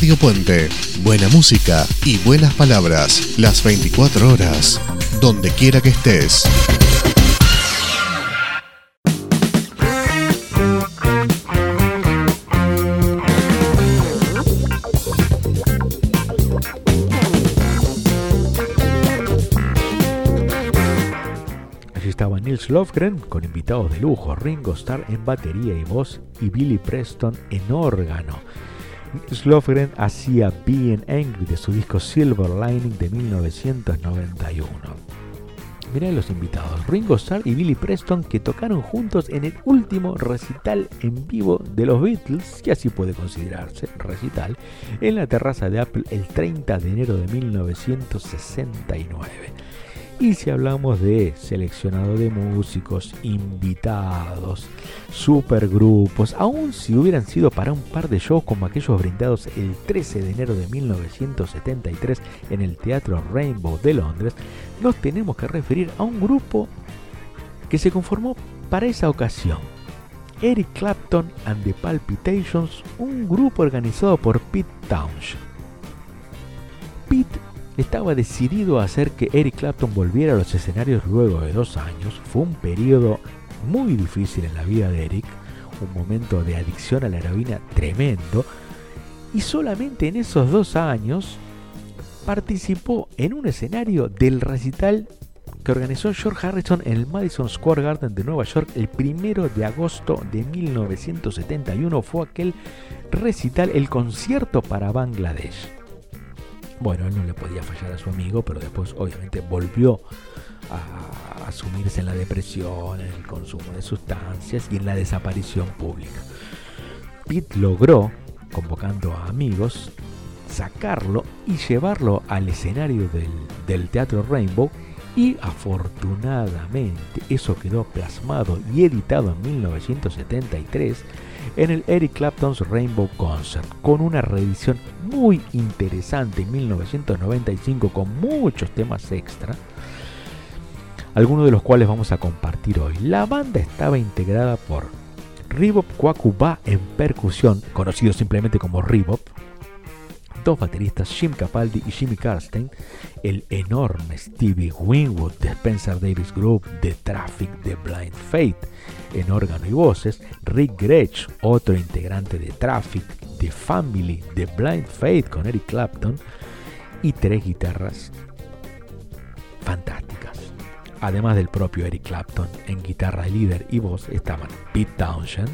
Radio Puente. Buena música y buenas palabras. Las 24 horas. Donde quiera que estés. Allí estaba Nils Lofgren con invitados de lujo, Ringo Starr en batería y voz y Billy Preston en órgano. Nils Lofgren hacía Being Angry de su disco Silver Lining de 1991. Mirá los invitados, Ringo Starr y Billy Preston que tocaron juntos en el último recital en vivo de los Beatles, que así puede considerarse recital, en la terraza de Apple el 30 de enero de 1969. Y si hablamos de seleccionado de músicos, invitados, supergrupos, aun si hubieran sido para un par de shows como aquellos brindados el 13 de enero de 1973 en el Teatro Rainbow de Londres, nos tenemos que referir a un grupo que se conformó para esa ocasión. Eric Clapton and the Palpitations, un grupo organizado por Pete Townshend. Pete estaba decidido a hacer que Eric Clapton volviera a los escenarios luego de dos años. Fue un periodo muy difícil en la vida de Eric, un momento de adicción a la heroína tremendo. Y solamente en esos dos años participó en un escenario del recital que organizó George Harrison en el Madison Square Garden de Nueva York el primero de agosto de 1971. Fue aquel recital, el concierto para Bangladesh. Bueno, él no le podía fallar a su amigo, pero después obviamente volvió a asumirse en la depresión, en el consumo de sustancias y en la desaparición pública. Pete logró, convocando a amigos, sacarlo y llevarlo al escenario del, del Teatro Rainbow y afortunadamente eso quedó plasmado y editado en 1973 en el Eric Clapton's Rainbow Concert, con una reedición muy interesante en 1995 con muchos temas extra, algunos de los cuales vamos a compartir hoy. La banda estaba integrada por Ribop Kwakuba en percusión, conocido simplemente como Ribop, dos bateristas, Jim Capaldi y Jimmy Karstein, el enorme Stevie Winwood de Spencer Davis Group, de Traffic de Blind Fate, en órgano y voces, Rick Gretsch, otro integrante de Traffic, de Family, de Blind Fate con Eric Clapton, y tres guitarras fantásticas. Además del propio Eric Clapton, en guitarra líder y voz estaban Pete Townshend,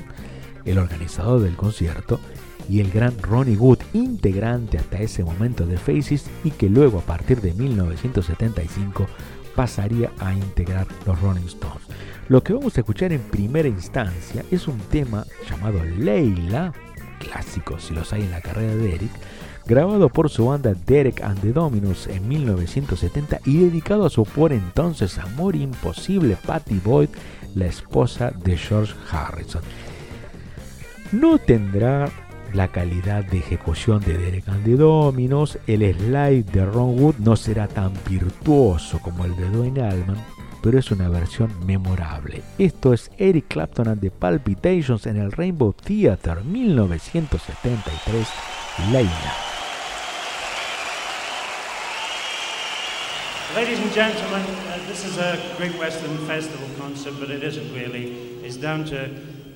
el organizador del concierto, y el gran Ronnie Wood, integrante hasta ese momento de Faces y que luego a partir de 1975 pasaría a integrar los Rolling Stones. Lo que vamos a escuchar en primera instancia es un tema llamado Leila, clásico si los hay en la carrera de Eric, grabado por su banda Derek and the Dominos en 1970 y dedicado a su por entonces amor imposible Patty Boyd, la esposa de George Harrison. No tendrá la calidad de ejecución de Derek and the Dominos, el slide de Ron Wood no será tan virtuoso como el de Dwayne Allman, pero es una versión memorable. Esto es Eric Clapton and the Palpitations en el Rainbow Theater 1973, Leila. Ladies and gentlemen, uh, this is a Great Western Festival concert, but it isn't really.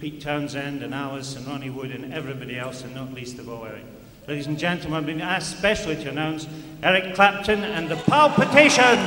Pete Townsend and Alice and Ronnie Wood and everybody else, and not least of all Eric. Ladies and gentlemen, I've been asked specially to announce Eric Clapton and the Palpitations.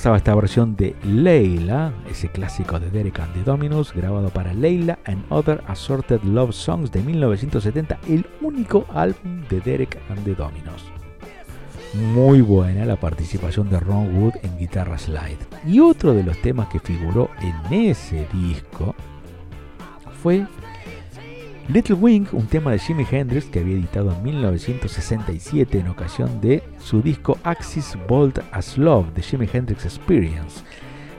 Pasaba esta versión de Leila, ese clásico de Derek and the Dominos, grabado para Leila and Other Assorted Love Songs de 1970, el único álbum de Derek and the Dominos. Muy buena la participación de Ron Wood en guitarra slide. Y otro de los temas que figuró en ese disco fue Little Wing, un tema de Jimi Hendrix que había editado en 1967 en ocasión de su disco Axis Bold as Love de Jimi Hendrix Experience.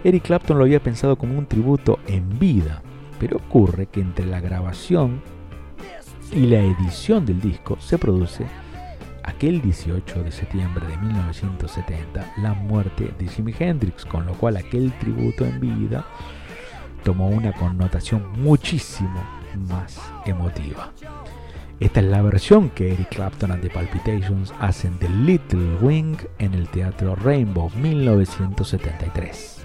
Eric Clapton lo había pensado como un tributo en vida, pero ocurre que entre la grabación y la edición del disco se produce aquel 18 de septiembre de 1970 la muerte de Jimi Hendrix, con lo cual aquel tributo en vida tomó una connotación muchísimo más emotiva. Esta es la versión que Eric Clapton and the Palpitations hacen de Little Wing en el Teatro Rainbow 1973.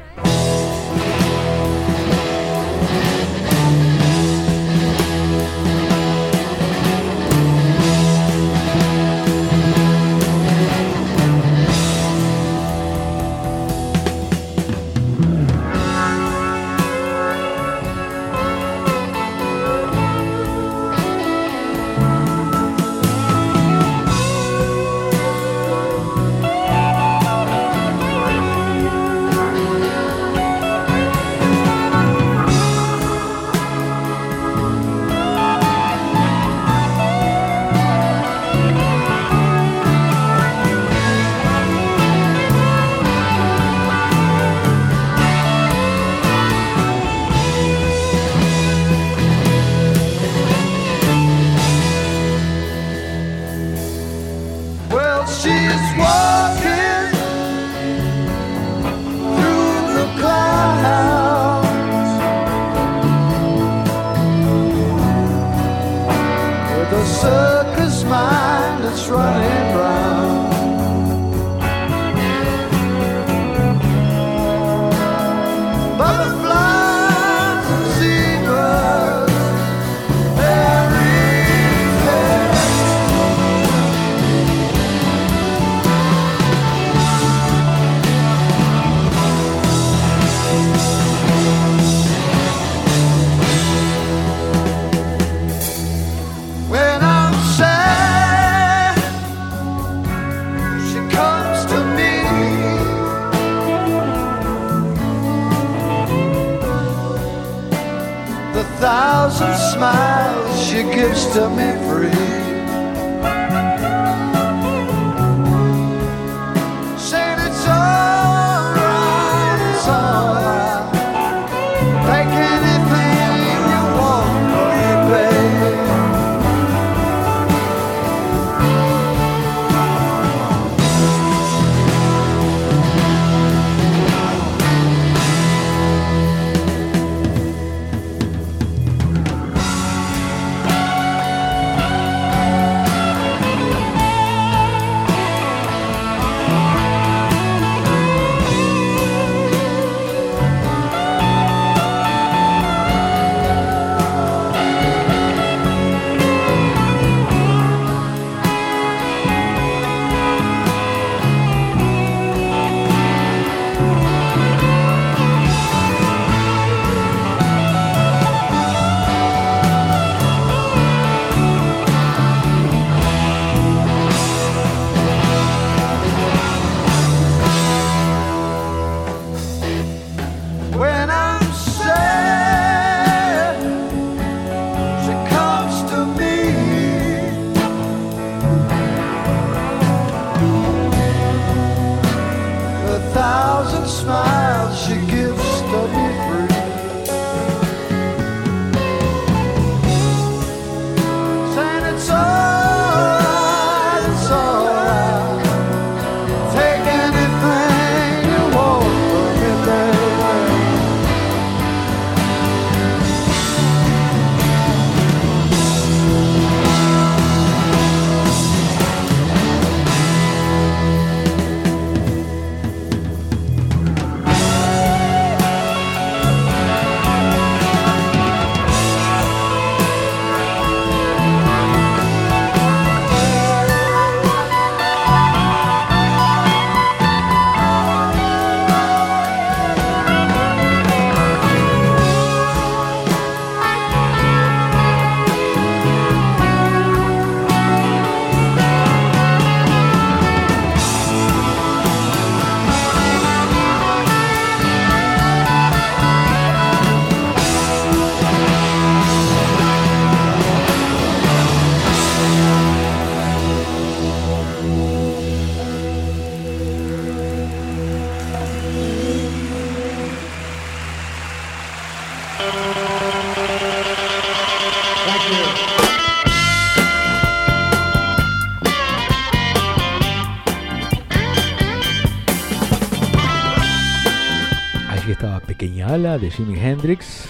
De Jimi Hendrix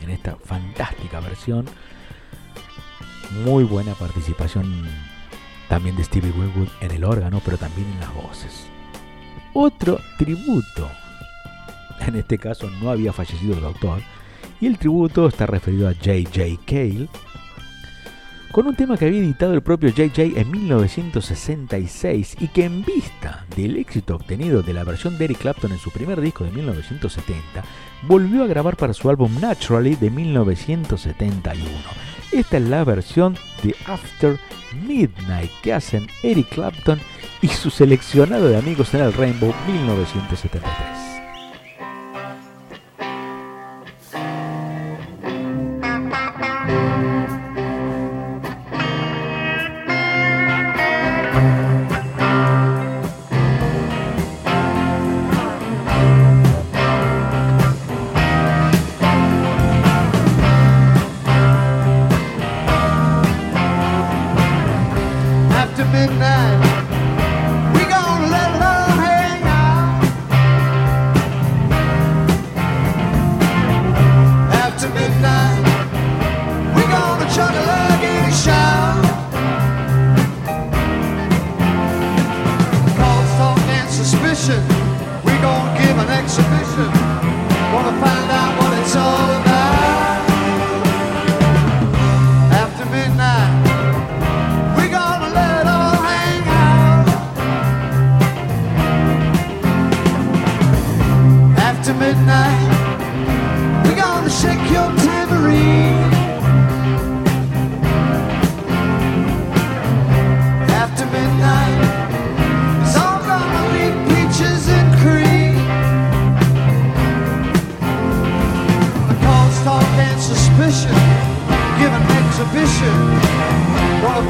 en esta fantástica versión. Muy buena participación también de Stevie Winwood en el órgano, pero también en las voces. Otro tributo. En este caso no había fallecido el doctor. Y el tributo está referido a J.J. Cale, con un tema que había editado el propio JJ en 1966 y que en vista del éxito obtenido de la versión de Eric Clapton en su primer disco de 1970, volvió a grabar para su álbum Naturally de 1971. Esta es la versión de After Midnight que hacen Eric Clapton y su seleccionado de amigos en el Rainbow 1973.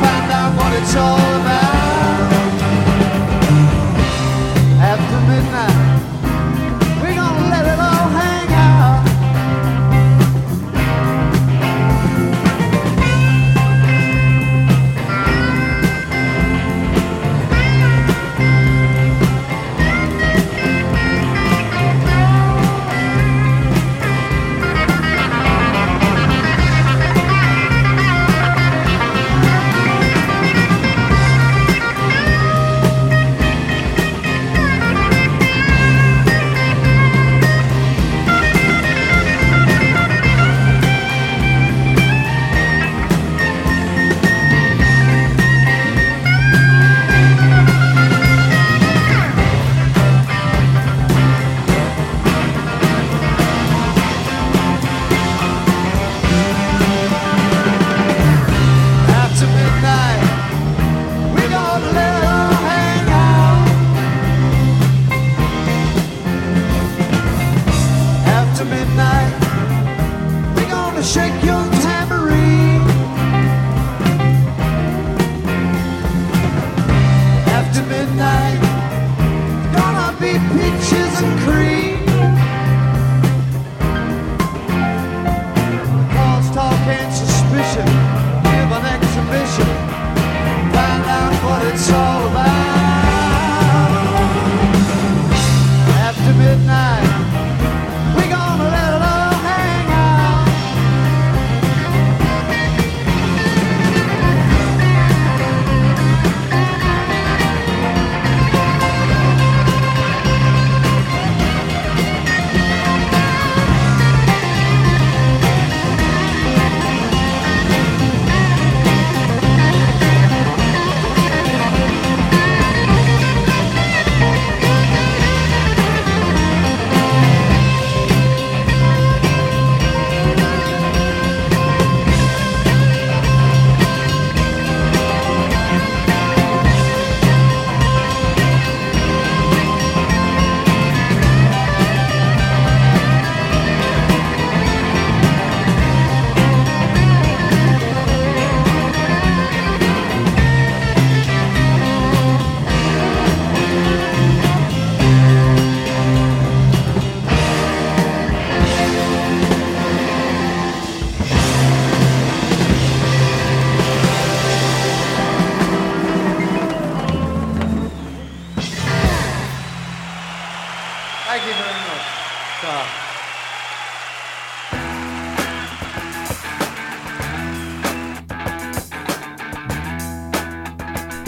Find out what it's all about.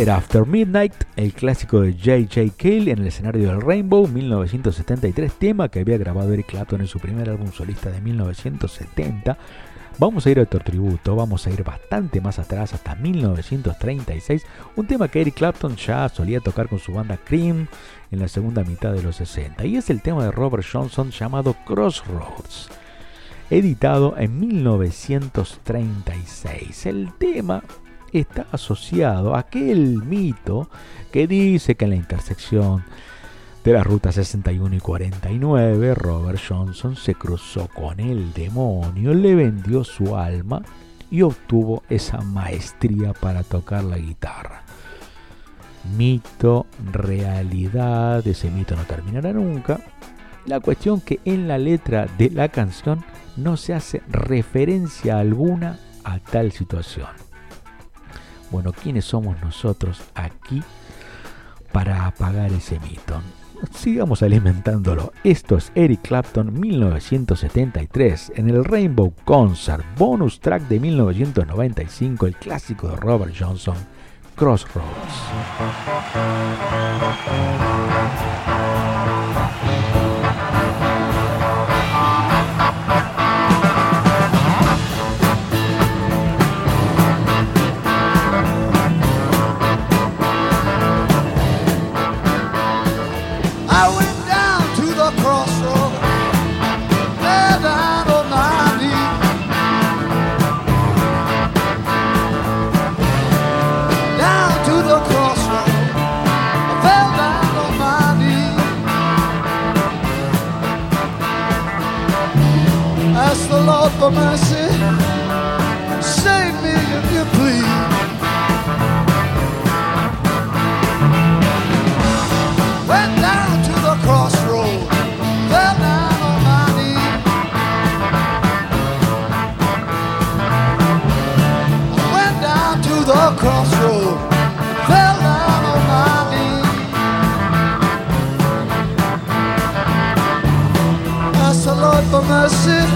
Era After Midnight, el clásico de J.J. Cale en el escenario del Rainbow, 1973, tema que había grabado Eric Clapton en su primer álbum solista de 1970. Vamos a ir a otro tributo, vamos a ir bastante más atrás, hasta 1936, un tema que Eric Clapton ya solía tocar con su banda Cream en la segunda mitad de los 60, y es el tema de Robert Johnson llamado Crossroads, editado en 1936. El tema está asociado a aquel mito que dice que en la intersección de la ruta 61 y 49, Robert Johnson se cruzó con el demonio, le vendió su alma y obtuvo esa maestría para tocar la guitarra. Mito, realidad, ese mito no terminará nunca. La cuestión que en la letra de la canción no se hace referencia alguna a tal situación. Bueno, ¿quiénes somos nosotros aquí para apagar ese mito? Sigamos alimentándolo. Esto es Eric Clapton 1973 en el Rainbow Concert, bonus track de 1995, el clásico de Robert Johnson, Crossroads. Lord for mercy, save me if you please. Went down to the crossroad, fell down on my knee. Went down to the crossroad, fell down on my knee. Ask the Lord for mercy,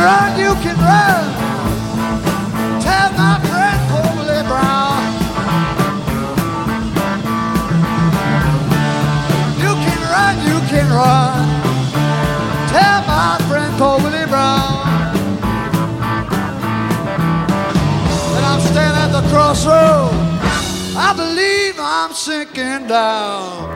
run, you can run. Tell my friend Holy Brown. You can run, you can run. Tell my friend Holy Brown. And I'm standing at the crossroad. I believe I'm sinking down.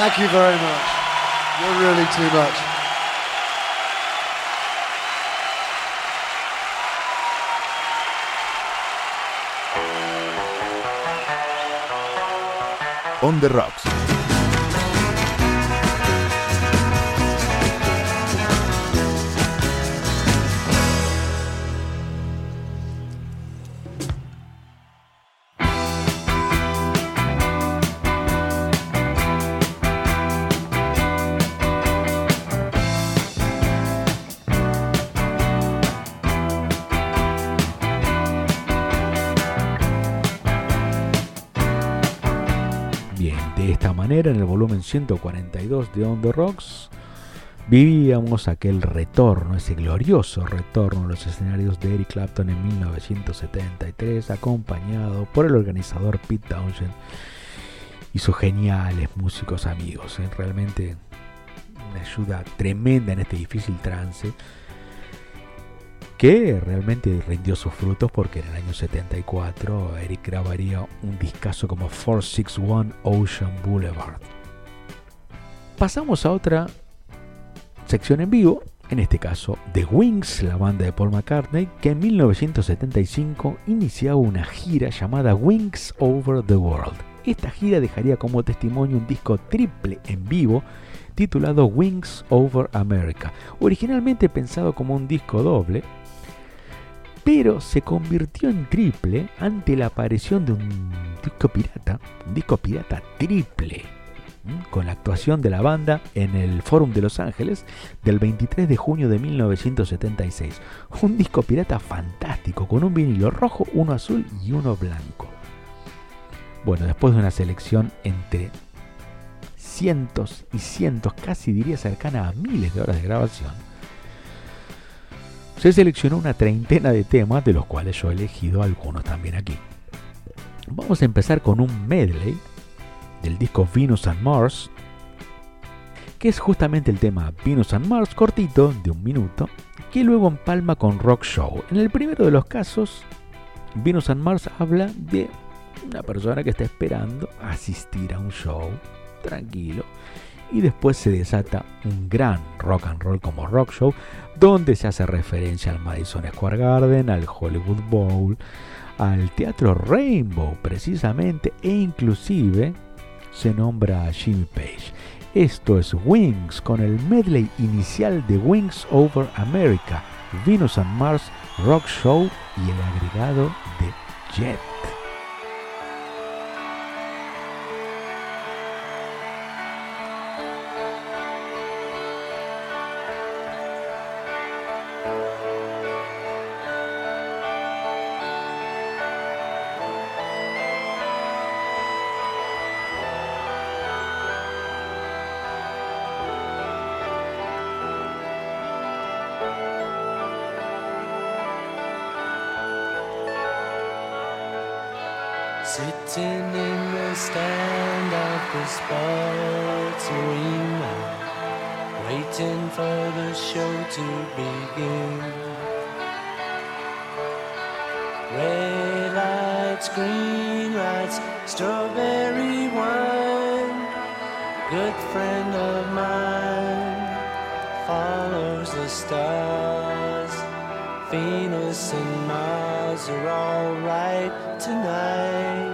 Thank you very much. You're really too much. On the Rocks. Volumen 142 de On the Rocks vivíamos aquel retorno, ese glorioso retorno a los escenarios de Eric Clapton en 1973, acompañado por el organizador Pete Townshend y sus geniales músicos amigos. ¿eh? Realmente una ayuda tremenda en este difícil trance que realmente rindió sus frutos porque en el año 74 Eric grabaría un discazo como 461 Ocean Boulevard. Pasamos a otra sección en vivo, en este caso The Wings, la banda de Paul McCartney, que en 1975 iniciaba una gira llamada Wings Over the World. Esta gira dejaría como testimonio un disco triple en vivo titulado Wings Over America, originalmente pensado como un disco doble, pero se convirtió en triple ante la aparición de un disco pirata, un disco pirata triple. Con la actuación de la banda en el Forum de Los Ángeles del 23 de junio de 1976. Un disco pirata fantástico, con un vinilo rojo, uno azul y uno blanco. Bueno, después de una selección entre cientos y cientos, casi diría cercana a miles de horas de grabación, se seleccionó una treintena de temas, de los cuales yo he elegido algunos también aquí. Vamos a empezar con un medley del disco Venus and Mars, que es justamente el tema Venus and Mars cortito, de un minuto, que luego empalma con Rock Show. En el primero de los casos, Venus and Mars habla de una persona que está esperando asistir a un show, tranquilo, y después se desata un gran rock and roll como Rock Show, donde se hace referencia al Madison Square Garden, al Hollywood Bowl, al Teatro Rainbow precisamente, e inclusive se nombra a Jimmy Page. Esto es Wings con el medley inicial de Wings Over America, Venus and Mars Rock Show y el agregado de Jet. Sitting in the stand of the sports arena, waiting for the show to begin. Red lights, green lights, strawberry wine. Good friend of mine follows the stars. Venus and Mars are alright tonight.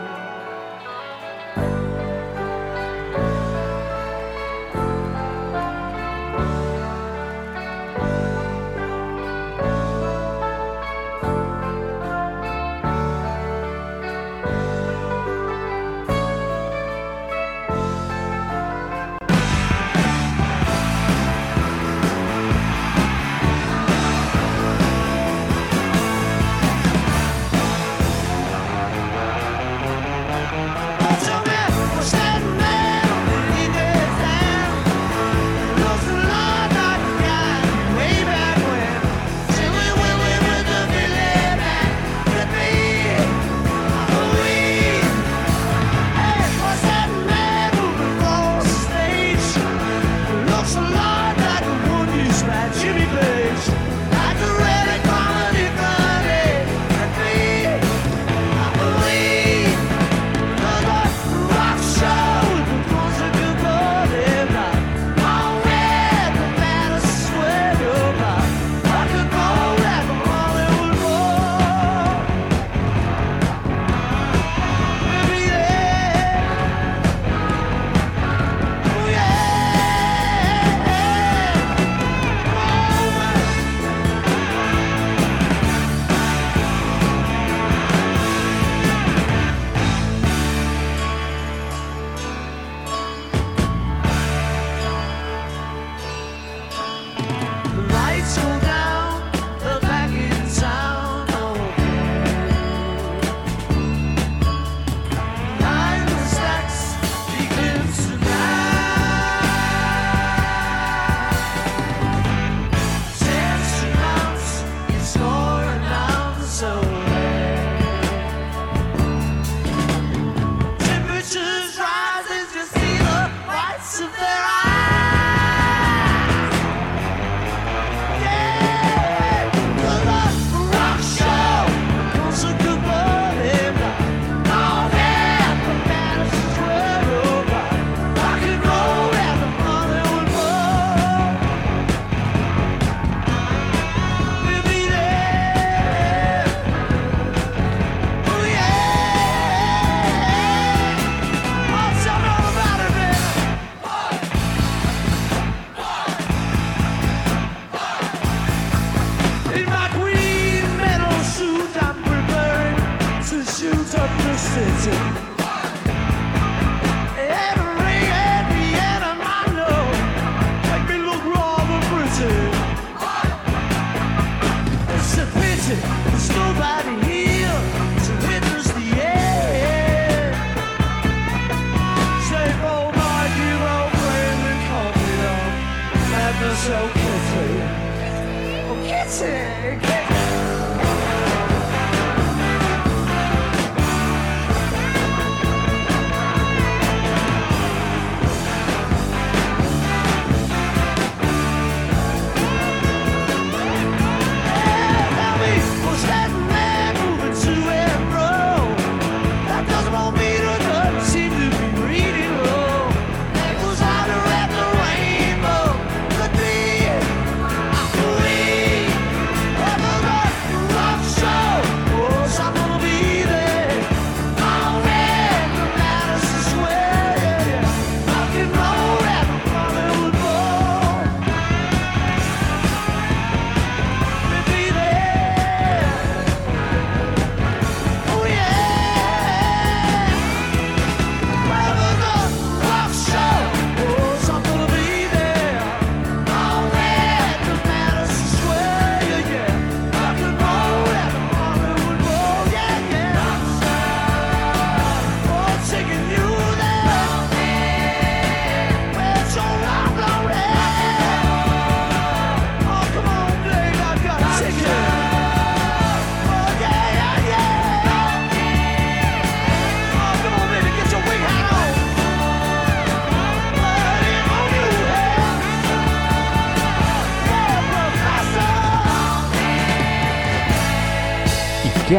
sick.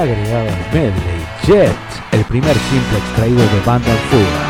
agregado agregaba Medley Jet, el primer simple extraído de Banda Fuga.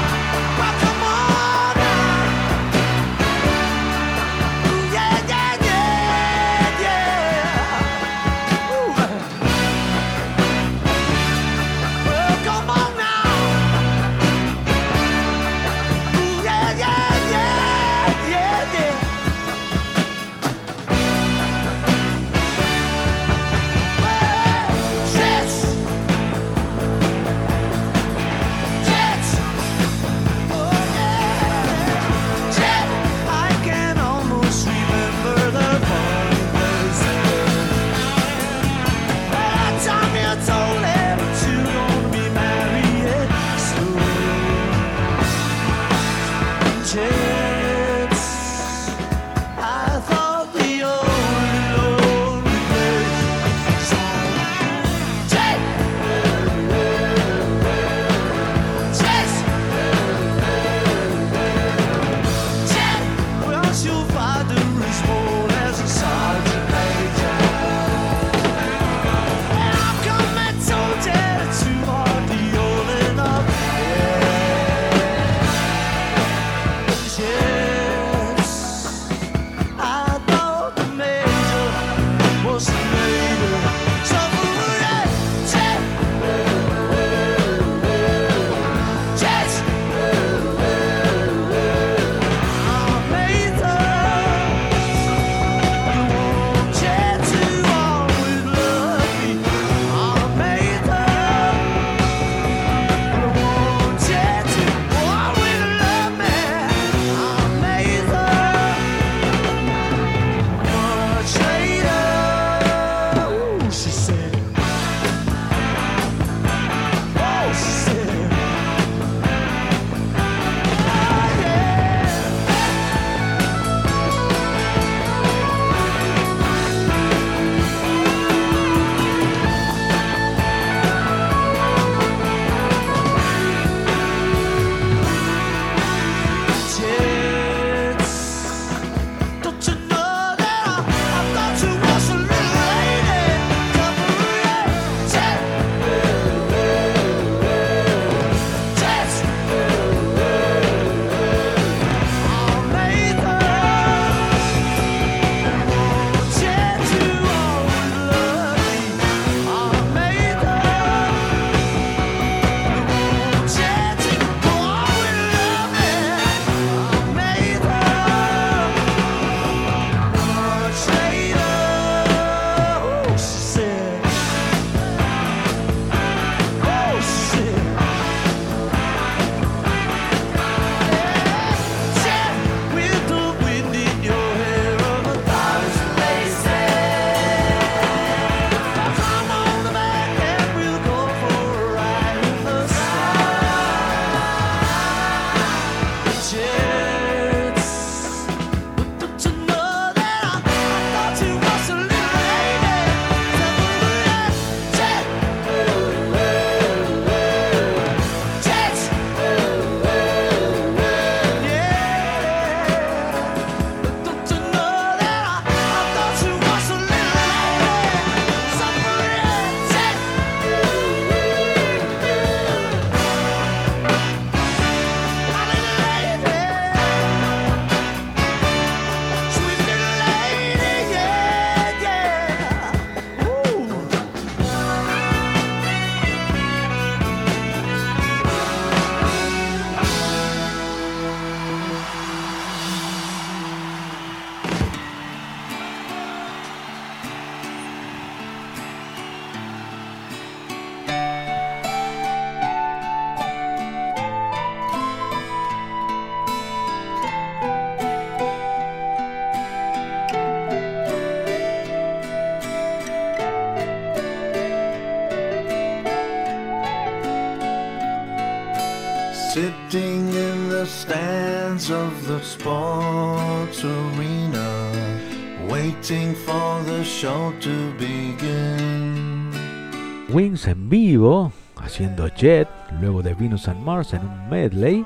siendo Jet, luego de Venus and Mars en un medley.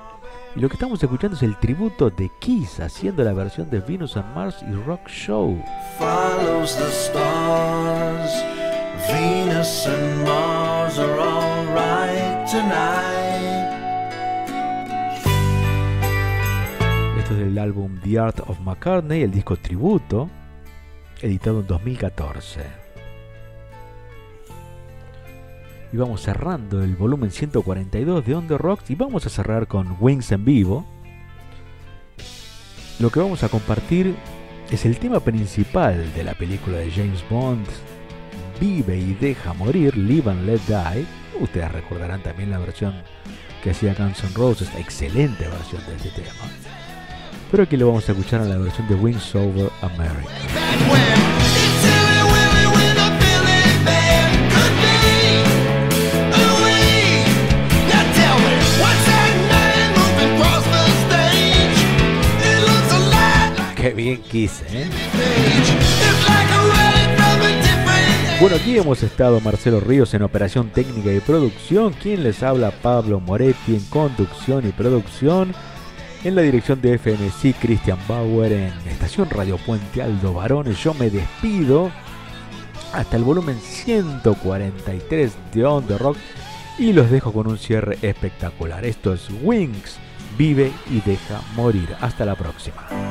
Y lo que estamos escuchando es el tributo de Kiss haciendo la versión de Venus and Mars y Rock Show. Esto es del álbum The Art of McCartney, el disco tributo, editado en 2014. Y vamos cerrando el volumen 142 de On The Rocks y vamos a cerrar con Wings en vivo. Lo que vamos a compartir es el tema principal de la película de James Bond, Vive y deja morir, Live and Let Die. Ustedes recordarán también la versión que hacía Guns N' Roses, excelente versión de este tema. Pero aquí lo vamos a escuchar en la versión de Wings Over America. Qué bien quise, ¿eh? Bueno, aquí hemos estado Marcelo Ríos en operación técnica y producción. Quien les habla Pablo Moretti en conducción y producción. En la dirección de FMC Christian Bauer en Estación Radio Puente Aldo Varones. Yo me despido hasta el volumen 143 de On The Rock y los dejo con un cierre espectacular. Esto es Wings, vive y deja morir. Hasta la próxima.